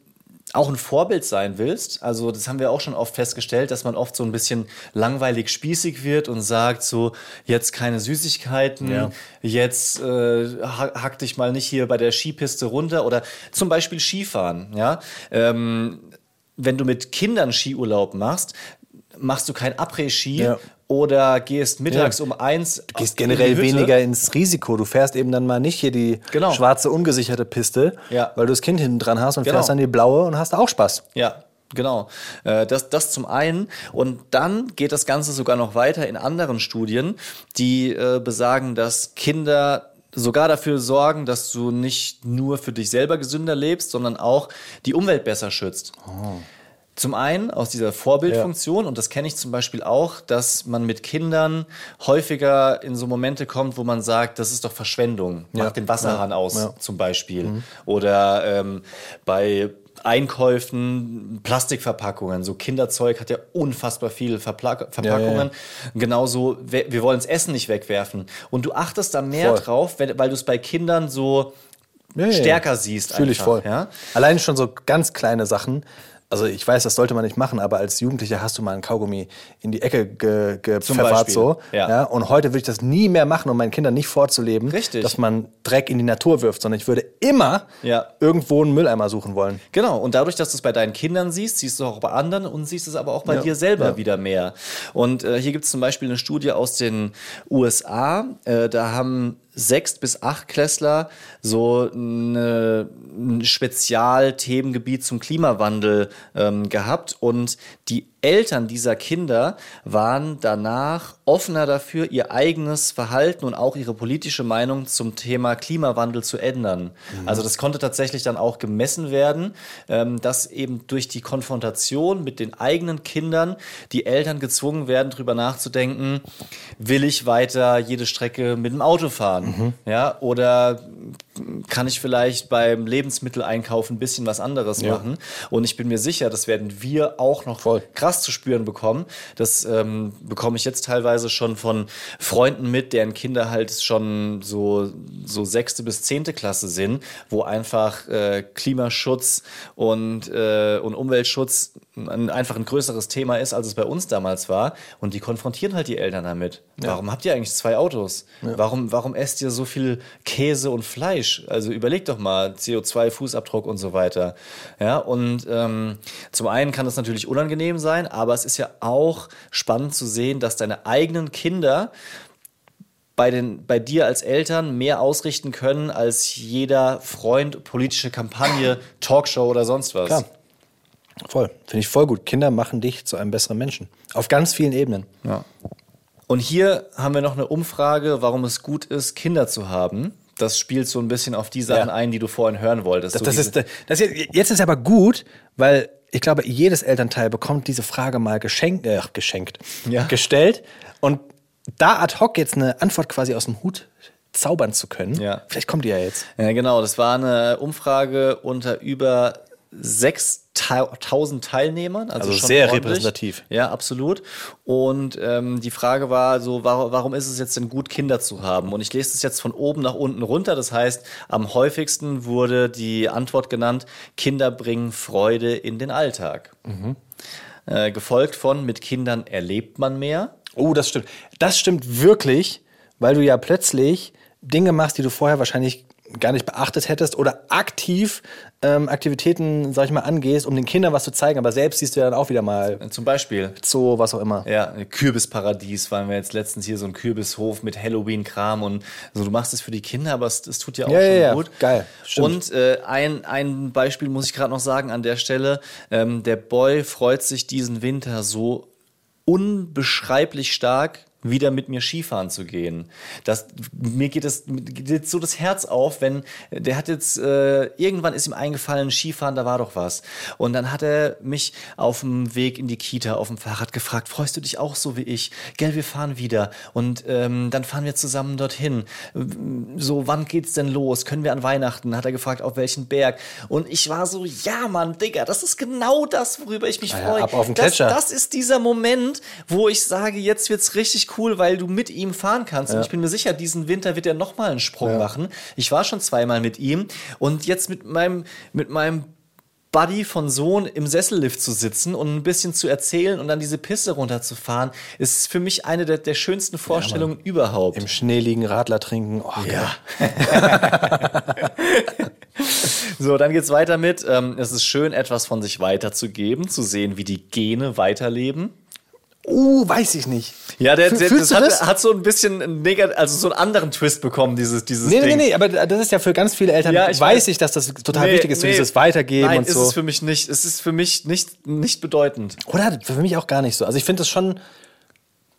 auch ein Vorbild sein willst, also das haben wir auch schon oft festgestellt, dass man oft so ein bisschen langweilig spießig wird und sagt so, jetzt keine Süßigkeiten, Ja. jetzt äh, ha- hack dich mal nicht hier bei der Skipiste runter oder zum Beispiel Skifahren, ja. Ähm, wenn du mit Kindern Skiurlaub machst, machst du kein Après-Ski Ja. oder gehst mittags Ja. um eins. Du gehst generell weniger ins Risiko. Du fährst eben dann mal nicht hier die Genau. schwarze, ungesicherte Piste, Ja. weil du das Kind hinten dran hast und Genau. fährst dann die blaue und hast auch Spaß. Ja, genau. Äh, Das, das zum einen. Und dann geht das Ganze sogar noch weiter in anderen Studien, die äh, besagen, dass Kinder sogar dafür sorgen, dass du nicht nur für dich selber gesünder lebst, sondern auch die Umwelt besser schützt. Zum einen aus dieser Vorbildfunktion, und das kenne ich zum Beispiel auch, dass man mit Kindern häufiger in so Momente kommt, wo man sagt, das ist doch Verschwendung, mach Ja. den Wasserhahn Ja. aus, Ja. Mhm. zum Beispiel. Oder ähm, bei Einkäufen, Plastikverpackungen, so Kinderzeug hat ja unfassbar viele Verpla Verpackungen. Genauso, wir wollen das Essen nicht wegwerfen. Und du achtest da mehr Voll. drauf, weil du es bei Kindern so Ja, ja, ja. stärker siehst. Fühle ich einfach, voll. Ja? Allein schon so ganz kleine Sachen. Also ich weiß, das sollte man nicht machen, aber als Jugendlicher hast du mal einen Kaugummi in die Ecke ge Beispiel, so. ja. Und heute würde ich das nie mehr machen, um meinen Kindern nicht vorzuleben, Richtig. dass man Dreck in die Natur wirft, sondern ich würde immer Ja. irgendwo einen Mülleimer suchen wollen. Genau, und dadurch, dass du es bei deinen Kindern siehst, siehst du auch bei anderen und siehst es aber auch bei Ja. dir selber Ja. wieder mehr. Und äh, hier gibt es zum Beispiel eine Studie aus den USA, äh, da haben sechs bis acht Klässler so eine, ein Spezialthemengebiet zum Klimawandel ähm, gehabt. Und die Eltern dieser Kinder waren danach offener dafür, ihr eigenes Verhalten und auch ihre politische Meinung zum Thema Klimawandel zu ändern. Also das konnte tatsächlich dann auch gemessen werden, ähm, dass eben durch die Konfrontation mit den eigenen Kindern die Eltern gezwungen werden, darüber nachzudenken, will ich weiter jede Strecke mit dem Auto fahren? Ja, oder kann ich vielleicht beim Lebensmitteleinkauf ein bisschen was anderes machen? Und ich bin mir sicher, das werden wir auch noch Voll. krass zu spüren bekommen. Das ähm, bekomme ich jetzt teilweise schon von Freunden mit, deren Kinder halt schon so, so sechste bis zehnte Klasse sind, wo einfach äh, Klimaschutz und, äh, und Umweltschutz ein, einfach ein größeres Thema ist, als es bei uns damals war. Und die konfrontieren halt die Eltern damit. Warum habt ihr eigentlich zwei Autos? Warum, warum esst ihr so viel Käse und Fleisch? Also überlegt doch mal, CO2-Fußabdruck und so weiter. Ja, und ähm, zum einen kann das natürlich unangenehm sein, aber es ist ja auch spannend zu sehen, dass deine eigenen Kinder bei, den, bei dir als Eltern mehr ausrichten können als jeder Freund, politische Kampagne, Talkshow oder sonst was. Klar. Voll. Finde ich voll gut. Kinder machen dich zu einem besseren Menschen. Auf ganz vielen Ebenen. Ja. Und hier haben wir noch eine Umfrage, warum es gut ist, Kinder zu haben. Das spielt so ein bisschen auf die Sachen Ja. ein, die du vorhin hören wolltest. Das, So das ist, das jetzt, jetzt ist aber gut, weil ich glaube, jedes Elternteil bekommt diese Frage mal geschenkt, äh, geschenkt, Ja. gestellt. Und da ad hoc jetzt eine Antwort quasi aus dem Hut zaubern zu können, Ja. vielleicht kommt die ja jetzt. Ja, genau. Das war eine Umfrage unter über 6000 Teilnehmern. Also, Also sehr ordentlich. repräsentativ. Ja, absolut. Und ähm, die Frage war so, warum, warum ist es jetzt denn gut, Kinder zu haben? Und ich lese das jetzt von oben nach unten runter. Das heißt, am häufigsten wurde die Antwort genannt, Kinder bringen Freude in den Alltag. Äh, gefolgt von, mit Kindern erlebt man mehr. Oh, das stimmt. Das stimmt wirklich, weil du ja plötzlich Dinge machst, die du vorher wahrscheinlich gar nicht beachtet hättest oder aktiv ähm, Aktivitäten, sag ich mal, angehst, um den Kindern was zu zeigen, aber selbst siehst du ja dann auch wieder mal Zum Beispiel Zoo, was auch immer. Ja, Kürbisparadies waren wir jetzt letztens hier so ein Kürbishof mit Halloween-Kram und so. Du machst es für die Kinder, aber es, es tut ja auch Ja, schon ja, ja. gut. Geil. Stimmt. Und äh, ein, ein Beispiel muss ich gerade noch sagen an der Stelle. Ähm, der Boy freut sich diesen Winter so unbeschreiblich stark wieder mit mir Skifahren zu gehen. Das, mir geht es geht jetzt so das Herz auf, wenn der hat jetzt äh, irgendwann ist ihm eingefallen, Skifahren, da war doch was. Und dann hat er mich auf dem Weg in die Kita auf dem Fahrrad gefragt, freust du dich auch so wie ich? Gell, wir fahren wieder und ähm, dann fahren wir zusammen dorthin. So, wann geht's denn los? Können wir an Weihnachten? Hat er gefragt, auf welchen Berg? Und ich war so, ja, Mann, Digga, das ist genau das, worüber ich mich Ah ja, freue. ab auf den das, Gletscher. das ist dieser Moment, wo ich sage, jetzt wird's richtig cool, weil du mit ihm fahren kannst. Und ich bin mir sicher, diesen Winter wird er noch mal einen Sprung machen. Ich war schon zweimal mit ihm und jetzt mit meinem mit meinem Buddy von Sohn im Sessellift zu sitzen und ein bisschen zu erzählen und dann diese Piste runterzufahren, ist für mich eine der, der schönsten Vorstellungen überhaupt. Im Schnee liegen, Radler trinken. Oh, Ja. so, dann geht's weiter mit. Ähm, es ist schön, etwas von sich weiterzugeben, zu sehen, wie die Gene weiterleben. Uh, weiß ich nicht. Ja, der, der das hat, das? hat so ein bisschen negat also so einen anderen Twist bekommen, dieses, dieses Nee, nee, Ding. nee, nee, aber das ist ja für ganz viele Eltern, Ja, ich weiß weiß. ich, dass das total Nee, wichtig ist, so nee. dieses Weitergeben Nein, und ist so. es für mich nicht. Es ist für mich nicht, nicht bedeutend. Oder für mich auch gar nicht so. Also ich finde es schon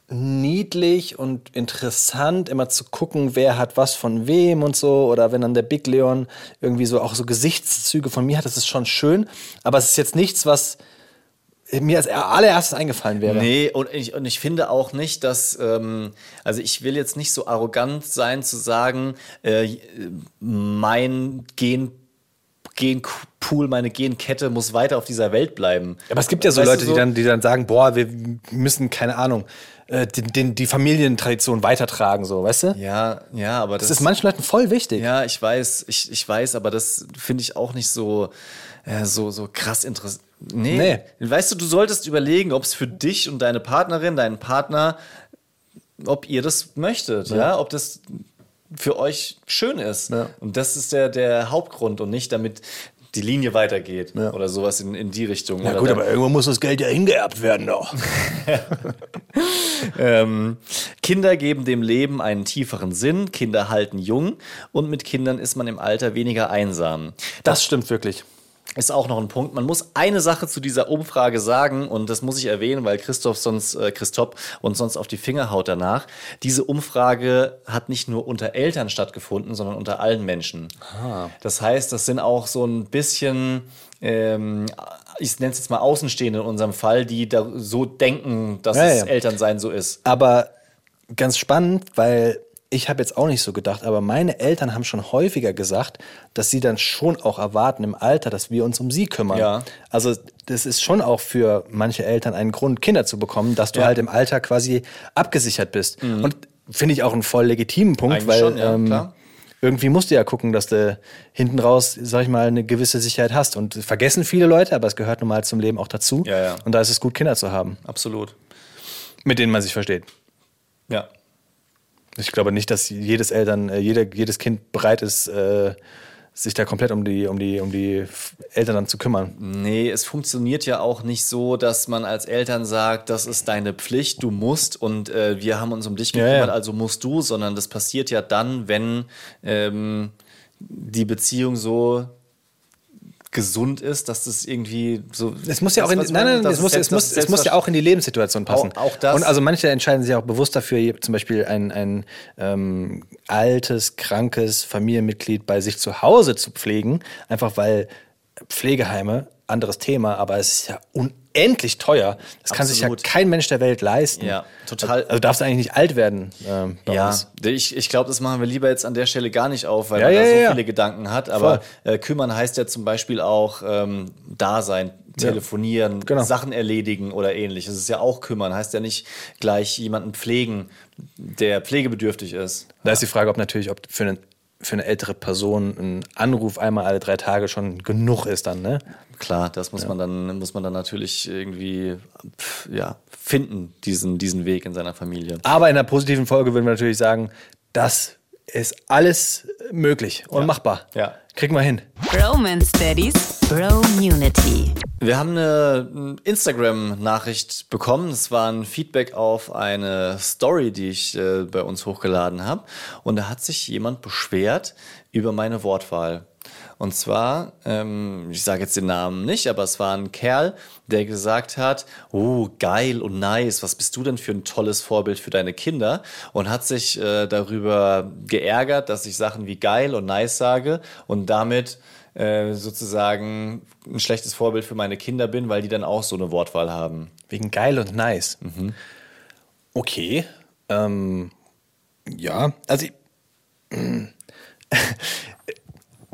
niedlich und interessant, immer zu gucken, wer hat was von wem und so. Oder wenn dann der Big Leon irgendwie so auch so Gesichtszüge von mir hat, das ist schon schön. Aber es ist jetzt nichts, was mir als allererstes eingefallen wäre. Nee, und ich, und ich finde auch nicht, dass, ähm, also ich will jetzt nicht so arrogant sein zu sagen, äh, mein Gen, Genpool, meine Genkette muss weiter auf dieser Welt bleiben. Aber es gibt ja so Weißt Leute, die dann, die dann sagen, boah, wir müssen, keine Ahnung, äh, den, den, die Familientradition weitertragen, so, weißt du? Ja, ja, aber das, Das ist manchen Leuten voll wichtig. Ja, ich weiß, ich, ich weiß, aber das finde ich auch nicht so, äh, so, so krass interessant. Nee. Nee. Weißt du, du solltest überlegen, ob es für dich und deine Partnerin, deinen Partner, ob ihr das möchtet, ja, ob das für euch schön ist. Ja. Und das ist der, der Hauptgrund und nicht damit die Linie weitergeht Ja. oder sowas in, in die Richtung. Ja oder gut, aber irgendwo muss das Geld ja hingeerbt werden doch. Ähm, Kinder geben dem Leben einen tieferen Sinn, Kinder halten jung und mit Kindern ist man im Alter weniger einsam. Das stimmt wirklich. Ist auch noch ein Punkt. Man muss eine Sache zu dieser Umfrage sagen und das muss ich erwähnen, weil Christoph sonst äh, Christoph uns sonst auf die Finger haut danach. Diese Umfrage hat nicht nur unter Eltern stattgefunden, sondern unter allen Menschen. Das heißt, das sind auch so ein bisschen ähm, ich nenne es jetzt mal Außenstehende in unserem Fall, die da so denken, dass Ja, es ja. Elternsein so ist. Aber ganz spannend, weil ich habe jetzt auch nicht so gedacht, aber meine Eltern haben schon häufiger gesagt, dass sie dann schon auch erwarten im Alter, dass wir uns um sie kümmern. Ja. Also das ist schon auch für manche Eltern ein Grund, Kinder zu bekommen, dass du Ja. Mhm. halt im Alter quasi abgesichert bist. Und finde ich auch einen voll legitimen Punkt, Eigentlich weil schon, ja, ähm, klar. irgendwie musst du ja gucken, dass du hinten raus, sag ich mal, eine gewisse Sicherheit hast. Und vergessen viele Leute, aber es gehört nun mal zum Leben auch dazu. Ja, ja. Und da ist es gut, Kinder zu haben, Absolut. mit denen man sich versteht. Ja. Ich glaube nicht, dass jedes Eltern, äh, jeder, jedes Kind bereit ist, äh, sich da komplett um die, um die, um die Eltern dann zu kümmern. Nee, es funktioniert ja auch nicht so, dass man als Eltern sagt, das ist deine Pflicht, du musst und äh, wir haben uns um dich Ja, gekümmert, ja. also musst du, sondern das passiert ja dann, wenn ähm, die Beziehung so gesund ist, dass das irgendwie so. Es muss ja auch in, nein, nein, das es ist muss, es, muss, es muss ja auch in die Lebenssituation passen. Auch- auch das. Und also manche entscheiden sich auch bewusst dafür, zum Beispiel ein, ein ähm, altes, krankes Familienmitglied bei sich zu Hause zu pflegen, einfach weil Pflegeheime, anderes Thema, aber es ist ja unendlich teuer. Das kann sich ja Absolut. kein Mensch der Welt leisten. Ja, total. Also darfst du eigentlich nicht alt werden. Ähm, bei Ja, uns. ich, ich glaube, das machen wir lieber jetzt an der Stelle gar nicht auf, weil Ja, man ja, da so ja, ja. viele Gedanken hat. Aber äh, kümmern heißt ja zum Beispiel auch ähm, da sein, telefonieren, Genau. Sachen erledigen oder ähnliches. Es ist ja auch kümmern, heißt ja nicht gleich jemanden pflegen, der pflegebedürftig ist. Da ist die Frage, ob natürlich, ob für eine, für eine ältere Person ein Anruf einmal alle drei Tage schon genug ist dann, ne? Klar, das muss man dann muss man dann natürlich irgendwie ja, finden diesen diesen Weg in seiner Familie. Aber in der positiven Folge würden wir natürlich sagen, das ist alles möglich und machbar. Ja. Kriegen wir hin. Bromance Daddies, Bromunity. Wir haben eine Instagram-Nachricht bekommen. Das war ein Feedback auf eine Story, die ich äh, bei uns hochgeladen habe. Und da hat sich jemand beschwert über meine Wortwahl. Und zwar, ähm, ich sage jetzt den Namen nicht, aber es war ein Kerl, der gesagt hat, oh, geil und nice, was bist du denn für ein tolles Vorbild für deine Kinder? Und hat sich äh, darüber geärgert, dass ich Sachen wie geil und nice sage und damit äh, sozusagen ein schlechtes Vorbild für meine Kinder bin, weil die dann auch so eine Wortwahl haben. Wegen geil und nice. Okay. Ähm, ja, also ich,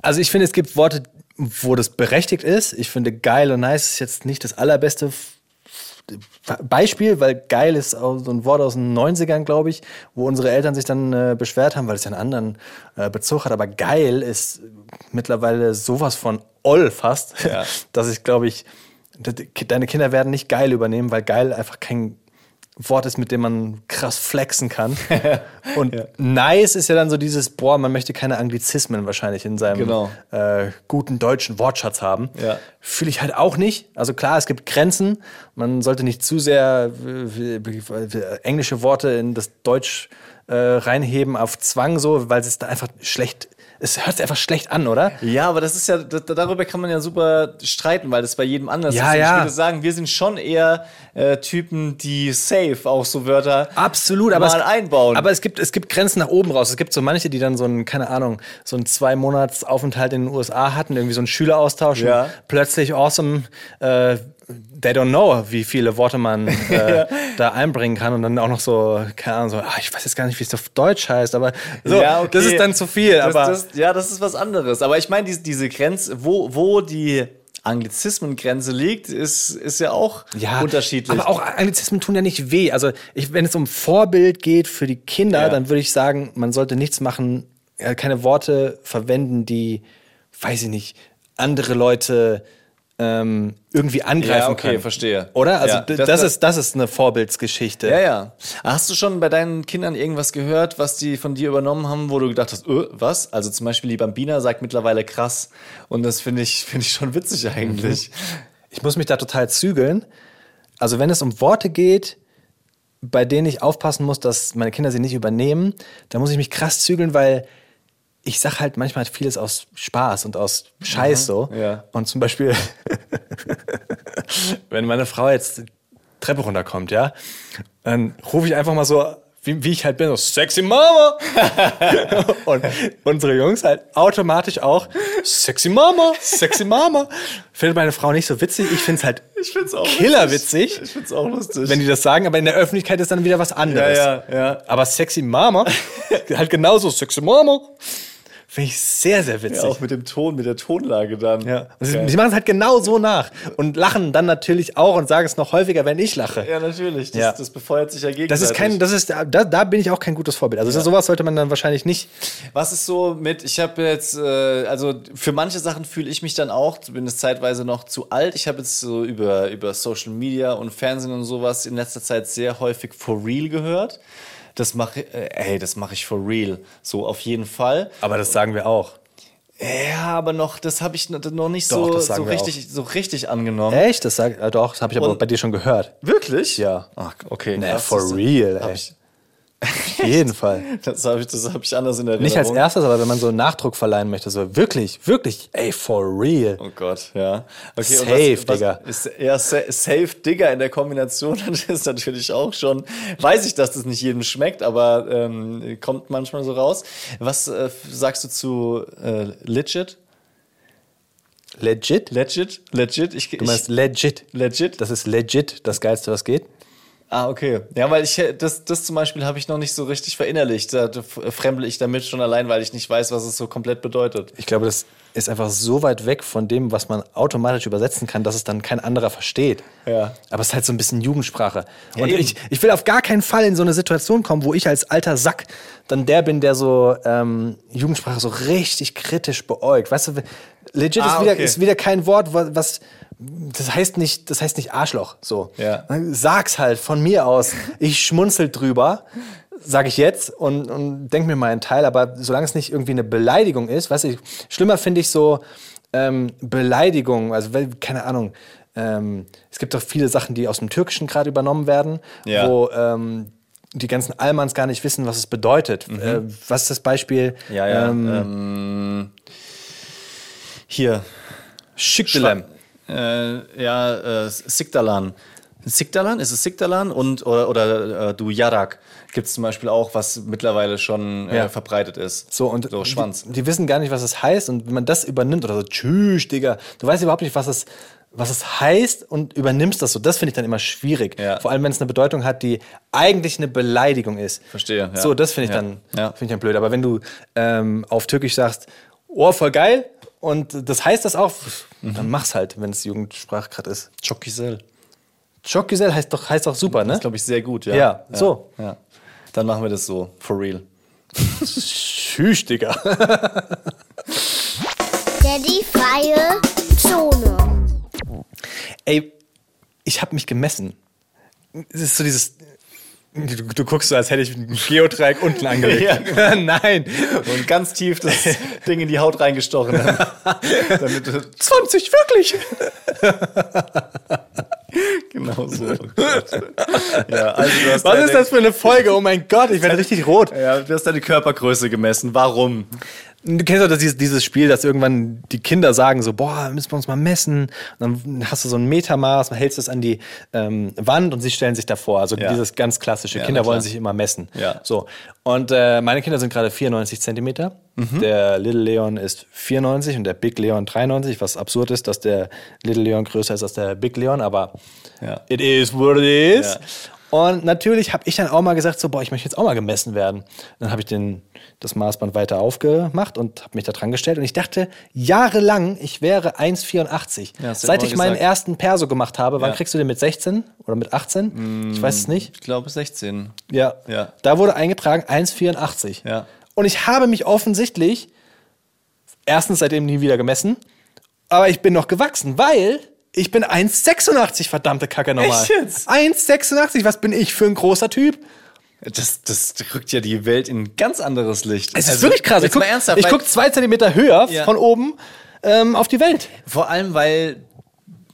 also ich finde, es gibt Worte, wo das berechtigt ist. Ich finde, geil und nice ist jetzt nicht das allerbeste Beispiel, weil geil ist auch so ein Wort aus den 90ern, glaube ich, wo unsere Eltern sich dann äh, beschwert haben, weil es ja einen anderen äh, Bezug hat. Aber geil ist mittlerweile sowas von oll fast, Ja. dass ich glaube ich, deine Kinder werden nicht geil übernehmen, weil geil einfach kein Wort ist, mit dem man krass flexen kann. Und nice ist ja dann so dieses, boah, man möchte keine Anglizismen wahrscheinlich in seinem Genau. äh, guten deutschen Wortschatz haben. Ja. Fühle ich halt auch nicht. Also klar, es gibt Grenzen. Man sollte nicht zu sehr äh, englische Worte in das Deutsch äh, reinheben auf Zwang so, weil es da einfach schlecht, es hört sich einfach schlecht an, oder? Ja, aber das ist ja, da- darüber kann man ja super streiten, weil das bei jedem anders Ja, ist. Ja. Ich würde sagen, wir sind schon eher äh, Typen, die safe auch so Wörter Absolut, aber mal es, einbauen. Aber es gibt, es gibt Grenzen nach oben raus. Es gibt so manche, die dann so einen, keine Ahnung, so einen zwei Monats Aufenthalt in den USA hatten, irgendwie so einen Schüleraustausch Ja. und plötzlich awesome, äh, they don't know, wie viele Worte man äh, da einbringen kann und dann auch noch so, keine Ahnung, so, ah, ich weiß jetzt gar nicht, wie es auf Deutsch heißt, aber so, Ja, okay. das ist dann zu viel. Das, aber das, ja, das ist was anderes. Aber ich meine, diese, diese Grenze, wo, wo die Anglizismengrenze liegt, ist, ist ja auch unterschiedlich. Aber auch Anglizismen tun ja nicht weh. Also ich, wenn es um Vorbild geht für die Kinder, Ja. dann würde ich sagen, man sollte nichts machen, äh, keine Worte verwenden, die, weiß ich nicht, andere Leute ähm, irgendwie angreifen Ja, okay, können. verstehe. Oder? Also Ja, das- das, ist, das ist eine Vorbildsgeschichte. Ja, ja. Hast du schon bei deinen Kindern irgendwas gehört, was die von dir übernommen haben, wo du gedacht hast, öh, was? Also zum Beispiel die Bambina sagt mittlerweile krass. Und das finde ich, finde ich schon witzig eigentlich. Ich muss mich da total zügeln. Also wenn es um Worte geht, bei denen ich aufpassen muss, dass meine Kinder sie nicht übernehmen, da muss ich mich krass zügeln, weil ich sag halt manchmal vieles aus Spaß und aus Scheiß so. ja. Und zum Beispiel, wenn meine Frau jetzt die Treppe runterkommt, ja, dann rufe ich einfach mal so, wie, wie ich halt bin, so sexy Mama. und unsere Jungs halt automatisch auch sexy Mama, sexy Mama. Findet meine Frau nicht so witzig. Ich find's halt Ich finde es auch killerwitzig, Ich finde es auch lustig. wenn die das sagen, aber in der Öffentlichkeit ist dann wieder was anderes. Ja, ja, ja. Aber sexy Mama, halt genauso sexy Mama. Finde ich sehr, sehr witzig. ja, auch mit dem Ton, mit der Tonlage dann. Ja. Und sie, machen es halt genau so nach und lachen dann natürlich auch und sagen es noch häufiger, wenn ich lache. Ja, natürlich. Das, Ja. das befeuert sich ja gegenseitig. Das ist kein, das ist, da, da bin ich auch kein gutes Vorbild. Also sowas sollte man dann wahrscheinlich nicht. Was ist so mit, ich habe jetzt, äh, also für manche Sachen fühle ich mich dann auch, zumindest zeitweise noch zu alt. Ich habe jetzt so über, über Social Media und Fernsehen und sowas in letzter Zeit sehr häufig for real gehört. Das mache äh, ey, das mache ich for real. So auf jeden Fall. Aber das sagen wir auch. Ja, aber noch, das habe ich noch nicht Doch, so, so, richtig, so richtig angenommen. Echt? Das sag, äh, doch, das habe ich aber Und- bei dir schon gehört. Wirklich? Ja. Ach, okay. Nee, for real, Hab ey. ich, Auf jeden Fall. das habe ich, das hab ich anders in der Nicht als Erinnerung. erstes, aber wenn man so einen Nachdruck verleihen möchte, so wirklich, wirklich, ey, for real. Oh Gott, ja. Okay, Safe, was, Digga. Was ist, ja, sa safe, Digga in der Kombination das ist natürlich auch schon, weiß ich, dass das nicht jedem schmeckt, aber ähm, kommt manchmal so raus. Was äh, sagst du zu äh, legit? Legit? Legit? Legit? Ich, Du meinst legit. legit? Das ist legit das Geilste, was geht. Ah, okay. Ja, weil ich das, das zum Beispiel habe ich noch nicht so richtig verinnerlicht. Da fremdel ich damit schon allein, weil ich nicht weiß, was es so komplett bedeutet. Ich glaube, das ist einfach so weit weg von dem, was man automatisch übersetzen kann, dass es dann kein anderer versteht. Ja. Aber es ist halt so ein bisschen Jugendsprache. Und eben. ich, ich will auf gar keinen Fall in so eine Situation kommen, wo ich als alter Sack dann der bin, der so ähm, Jugendsprache so richtig kritisch beäugt. Weißt du, legit Ah, ist, wieder, okay. ist wieder kein Wort, wa- was. Das heißt nicht, das heißt nicht Arschloch. So. Ja. Sag's halt von mir aus. Ich schmunzel drüber, sage ich jetzt und, und denk mir mal einen Teil, aber solange es nicht irgendwie eine Beleidigung ist, weißt du, schlimmer finde ich so ähm, Beleidigung, also keine Ahnung, ähm, es gibt doch viele Sachen, die aus dem Türkischen gerade übernommen werden, Ja. wo ähm, die ganzen Almans gar nicht wissen, was es bedeutet. Äh, was ist das Beispiel? Mhm. Ja, ja. Ähm, Ähm, Hier. Schickdelem. Äh, ja, äh, Sikdalan. Sikdalan? Ist es Sikdalan? Und, oder, oder äh, du Yarak gibt es zum Beispiel auch, was mittlerweile schon äh, Ja. verbreitet ist. So, und so Schwanz. Die, die wissen gar nicht, was es heißt. Und wenn man das übernimmt oder so, tschüss, Digga, du weißt überhaupt nicht, was es, was es heißt und übernimmst das so. Das finde ich dann immer schwierig. Ja. Vor allem, wenn es eine Bedeutung hat, die eigentlich eine Beleidigung ist. Verstehe, ja. So, das finde ich, Ja. dann Ja. finde ich dann blöd. Aber wenn du ähm, auf Türkisch sagst, oh, voll geil, und das heißt das auch, Mhm. dann mach's halt, wenn es Jugendsprache gerade ist. Çok güzel heißt doch, heißt doch super, Das ne? ist, glaube ich, sehr gut, ja. Ja, so. Ja. Dann machen wir das so, for real. Tschüss, Digga. Daddy freie Zone. Ey, ich habe mich gemessen. Es ist so dieses. Du, du guckst so, als hätte ich ein Geodreieck unten angelegt. Ja, Nein. Und ganz tief das Ding in die Haut reingestochen. Damit du 20, wirklich? genau so. Oh ja, also Was ist das für eine Folge? Oh mein Gott, ich werde richtig rot. Ja, du hast deine Körpergröße gemessen. Warum? Du kennst doch dieses, dieses Spiel, dass irgendwann die Kinder sagen so, boah, müssen wir uns mal messen. Und dann hast du so ein Metermaß, hältst es an die ähm, Wand und sie stellen sich davor. Also Ja. dieses ganz klassische, Ja, Kinder wollen sich immer messen. Ja. So. Und äh, meine Kinder sind gerade 94 Zentimeter. Mhm. Der Little Leon ist 94 und der Big Leon 93, was absurd ist, dass der Little Leon größer ist als der Big Leon, aber Ja. it is what it is. Ja. Und natürlich habe ich dann auch mal gesagt, so, boah, ich möchte jetzt auch mal gemessen werden. Dann habe ich den, das Maßband weiter aufgemacht und habe mich da dran gestellt. Und ich dachte jahrelang, ich wäre 1,84. Ja, Seit ich meinen gesagt. ersten Perso gemacht habe, wann Ja. kriegst du den mit 16 oder mit 18? Ich weiß es nicht. Ich glaube 16. Ja. Ja. Da wurde eingetragen 1,84. Ja. Und ich habe mich offensichtlich erstens seitdem nie wieder gemessen, aber ich bin noch gewachsen, weil ich bin 1,86, verdammte Kacke nochmal. Echt jetzt? 1,86, was bin ich für ein großer Typ? Das, das rückt ja die Welt in ein ganz anderes Licht. Es ist Also, wirklich krass. Ich jetzt guck, mal ernsthaft, ich weil- guck zwei Zentimeter höher Ja. von oben ähm, auf die Welt. Vor allem, weil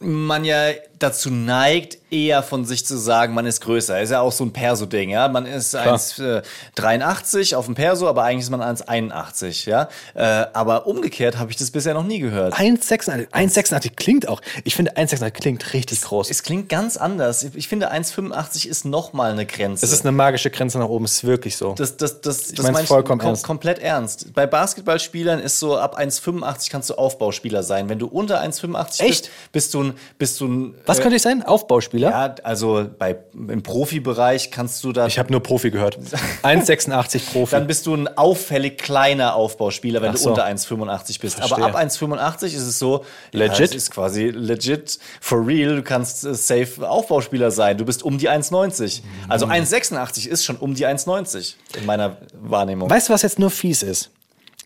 man ja dazu neigt, eher von sich zu sagen, man ist größer. Ist ja auch so ein Perso-Ding, ja. Man ist 1,83 auf dem Perso, aber eigentlich ist man 1,81, ja. Äh, aber umgekehrt habe ich das bisher noch nie gehört. 1,86 1,86 klingt auch. Ich finde 1,86 klingt richtig groß. Es klingt ganz anders. Ich finde 1,85 ist noch mal eine Grenze. Es ist eine magische Grenze nach oben, ist wirklich so. Das, das, das, das mein's meine ich vollkommen kom ernst. komplett ernst. Bei Basketballspielern ist so, ab 1,85 kannst du Aufbauspieler sein. Wenn du unter 1,85 bist, bist du ein, bist du ein Was könnte ich sein? Aufbauspieler? Ja, also bei, im Profibereich kannst du da. Ich habe nur Profi gehört. 1,86 Profi. dann bist du ein auffällig kleiner Aufbauspieler, wenn Ach du so. unter 1,85 bist. Verstehe. Aber ab 1,85 ist es so. Legit? Ja, es ist quasi legit, for real. Du kannst äh, safe Aufbauspieler sein. Du bist um die 1,90. Also 1,86 ist schon um die 1,90 in meiner Wahrnehmung. Weißt du, was jetzt nur fies ist?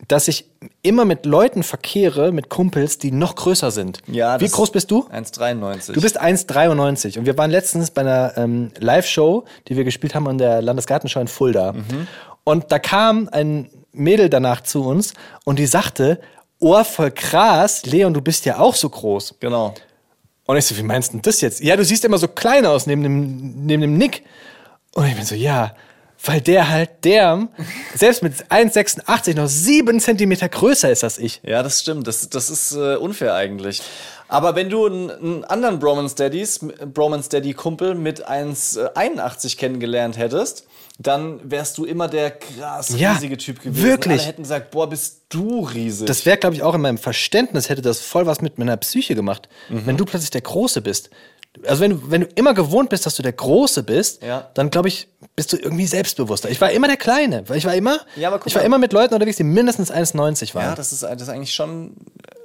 Dass ich immer mit Leuten verkehre, mit Kumpels, die noch größer sind. Ja, Wie groß bist du? 1,93. Du bist 1,93 und wir waren letztens bei einer ähm, Live-Show, die wir gespielt haben an der Landesgartenschau in Fulda. Mhm. Und da kam ein Mädel danach zu uns und die sagte, oh, voll krass, Leon, du bist ja auch so groß. Genau. Und ich so, wie meinst du das jetzt? Ja, du siehst immer so klein aus neben dem, neben dem Nick. Und ich bin so, ja, weil der halt, der, selbst mit 1,86 noch sieben Zentimeter größer ist als ich. Ja, das stimmt. Das, das ist äh, unfair eigentlich. Aber wenn du einen, einen anderen Bromance Daddies, Bromance Daddy Kumpel mit 1,81 kennengelernt hättest, dann wärst du immer der krass Ja, riesige Typ gewesen. wirklich. Alle hätten gesagt, boah, bist du riesig. Das wäre, glaube ich, auch in meinem Verständnis hätte das voll was mit meiner Psyche gemacht. Mhm. Wenn du plötzlich der Große bist. Also wenn du, wenn du immer gewohnt bist, dass du der Große bist, Ja. dann glaube ich, bist du irgendwie selbstbewusster. Ich war immer der Kleine, weil ich war immer, Ja, ich war immer mit Leuten unterwegs, die mindestens 1,90 waren. Ja, das ist, das ist eigentlich schon,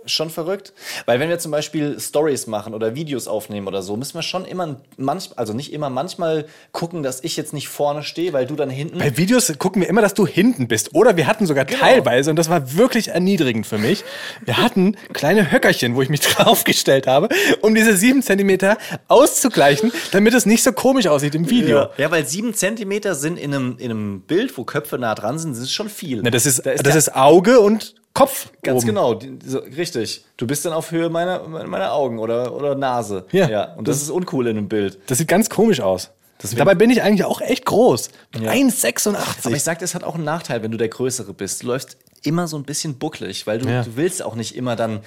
schon verrückt. Weil wenn wir zum Beispiel Stories machen oder Videos aufnehmen oder so, müssen wir schon immer, manchmal, also nicht immer, manchmal gucken, dass ich jetzt nicht vorne stehe, weil du dann hinten. Bei Videos gucken wir immer, dass du hinten bist. Oder wir hatten sogar Genau. teilweise, und das war wirklich erniedrigend für mich, wir hatten kleine Höckerchen, wo ich mich draufgestellt habe, um diese sieben Zentimeter auszugleichen, damit es nicht so komisch aussieht im Video. Ja. ja, weil sieben Zentimeter sind in einem, in einem Bild, wo Köpfe nah dran sind, das ist schon viel. Na, das ist, Da das der- ist Auge und Kopf. Ganz oben. genau, die- so, richtig. Du bist dann auf Höhe meiner, meiner Augen oder, oder Nase. Ja. Und das, ist uncool in einem Bild. Das sieht ganz komisch aus. Dabei bin ich eigentlich auch echt groß. Ja. 1,86. Aber ich sag, das hat auch einen Nachteil, wenn du der Größere bist. Du läufst immer so ein bisschen bucklig, weil du, Ja. du willst auch nicht immer dann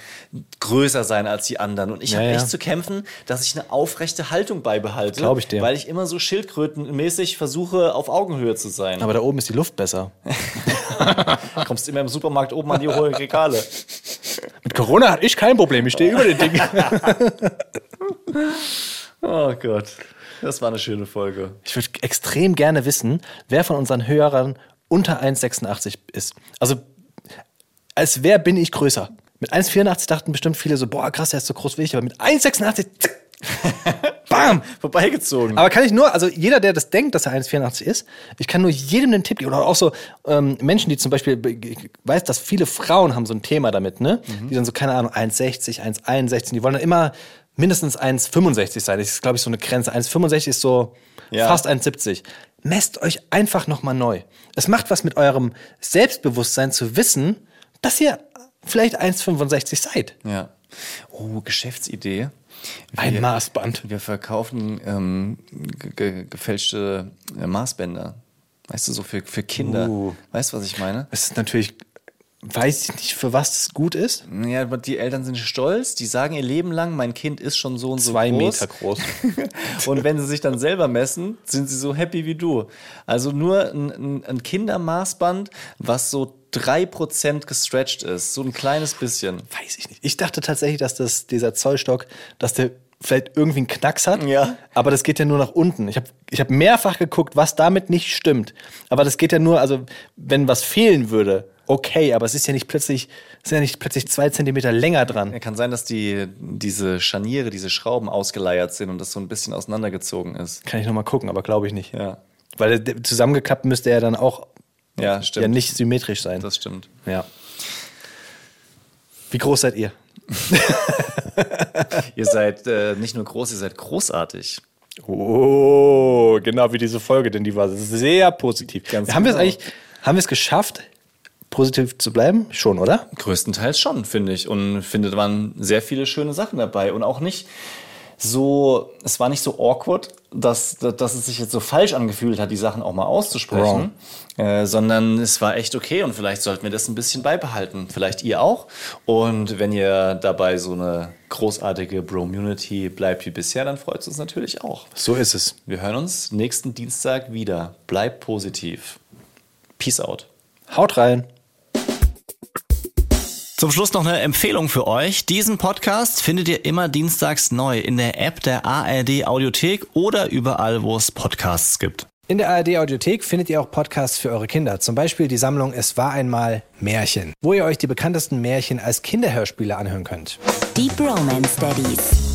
größer sein als die anderen. Und ich Ja, habe echt zu kämpfen, dass ich eine aufrechte Haltung beibehalte. Glaub ich dir. Weil ich immer so schildkrötenmäßig versuche, auf Augenhöhe zu sein. Aber da oben ist die Luft besser. kommst immer im Supermarkt oben an die hohen Regale. Mit Corona hatte ich kein Problem. Ich stehe über den Ding. Oh Gott. Das war eine schöne Folge. Ich würde extrem gerne wissen, wer von unseren Hörern unter 1,86 ist. Also, als wer bin ich größer? Mit 1,84 dachten bestimmt viele so, boah, krass, der ist so groß wie ich, aber mit 1,86, zack, bam! Vorbeigezogen. Aber kann ich nur, also jeder, der das denkt, dass er 1,84 ist, ich kann nur jedem den Tipp geben. Oder auch so ähm, Menschen, die zum Beispiel, ich weiß, dass viele Frauen haben so ein Thema damit, ne? Die dann so, keine Ahnung, 1,60, 1,61, die wollen dann immer mindestens 1,65 sein. Das ist, glaube ich, so eine Grenze. 1,65 ist so Ja. fast 1,70. Messt euch einfach nochmal neu. Es macht was mit eurem Selbstbewusstsein zu wissen, dass ihr vielleicht 1,65 seid. ja. Oh, Geschäftsidee. Ein Wir- Maßband. Wir verkaufen ähm, ge ge gefälschte äh, Maßbänder. Weißt du, so für, für Kinder. Uh. Weißt du, was ich meine? Das ist natürlich, weiß ich nicht, für was es gut ist. Ja, die Eltern sind stolz, die sagen ihr Leben lang, mein Kind ist schon so und so Zwei groß. Meter groß. Und wenn sie sich dann selber messen, sind sie so happy wie du. Also nur ein, ein, ein Kindermaßband, was so 3% gestretched ist. So ein kleines bisschen. Weiß ich nicht. Ich dachte tatsächlich, dass das, dieser Zollstock, dass der vielleicht irgendwie einen Knacks hat. Ja. Aber das geht ja nur nach unten. Ich habe ich hab mehrfach geguckt, was damit nicht stimmt. Aber das geht ja nur, also wenn was fehlen würde, okay, aber es ist ja nicht plötzlich, es sind ja nicht plötzlich zwei Zentimeter länger dran. Ja, kann sein, dass die, diese Scharniere, diese Schrauben ausgeleiert sind und das so ein bisschen auseinandergezogen ist. Kann ich nochmal gucken, aber glaube ich nicht. Ja, Weil der- zusammengeklappt müsste er dann auch ja stimmt. ja nicht symmetrisch sein. Das stimmt. ja. Wie groß seid ihr? Ihr seid äh, nicht nur groß, ihr seid großartig. Oh, genau wie diese Folge, denn die war sehr positiv. Ganz haben wir es genau. eigentlich, haben wir es geschafft, positiv zu bleiben? Schon, oder? Größtenteils schon, finde ich. Und finde, da waren sehr viele schöne Sachen dabei. Und auch nicht so, es war nicht so awkward, dass, dass es sich jetzt so falsch angefühlt hat, die Sachen auch mal auszusprechen, äh, sondern es war echt okay und vielleicht sollten wir das ein bisschen beibehalten. Vielleicht ihr auch. Und wenn ihr dabei so eine großartige Bro-Munity bleibt wie bisher, dann freut es uns natürlich auch. So ist es. Wir hören uns nächsten Dienstag wieder. Bleibt positiv. Peace out. Haut rein. Zum Schluss noch eine Empfehlung für euch. Diesen Podcast findet ihr immer dienstags neu in der App der ARD Audiothek oder überall, wo es Podcasts gibt. In der ARD Audiothek findet ihr auch Podcasts für eure Kinder. Zum Beispiel die Sammlung Es war einmal Märchen, wo ihr euch die bekanntesten Märchen als Kinderhörspiele anhören könnt. Die Bromance Daddies.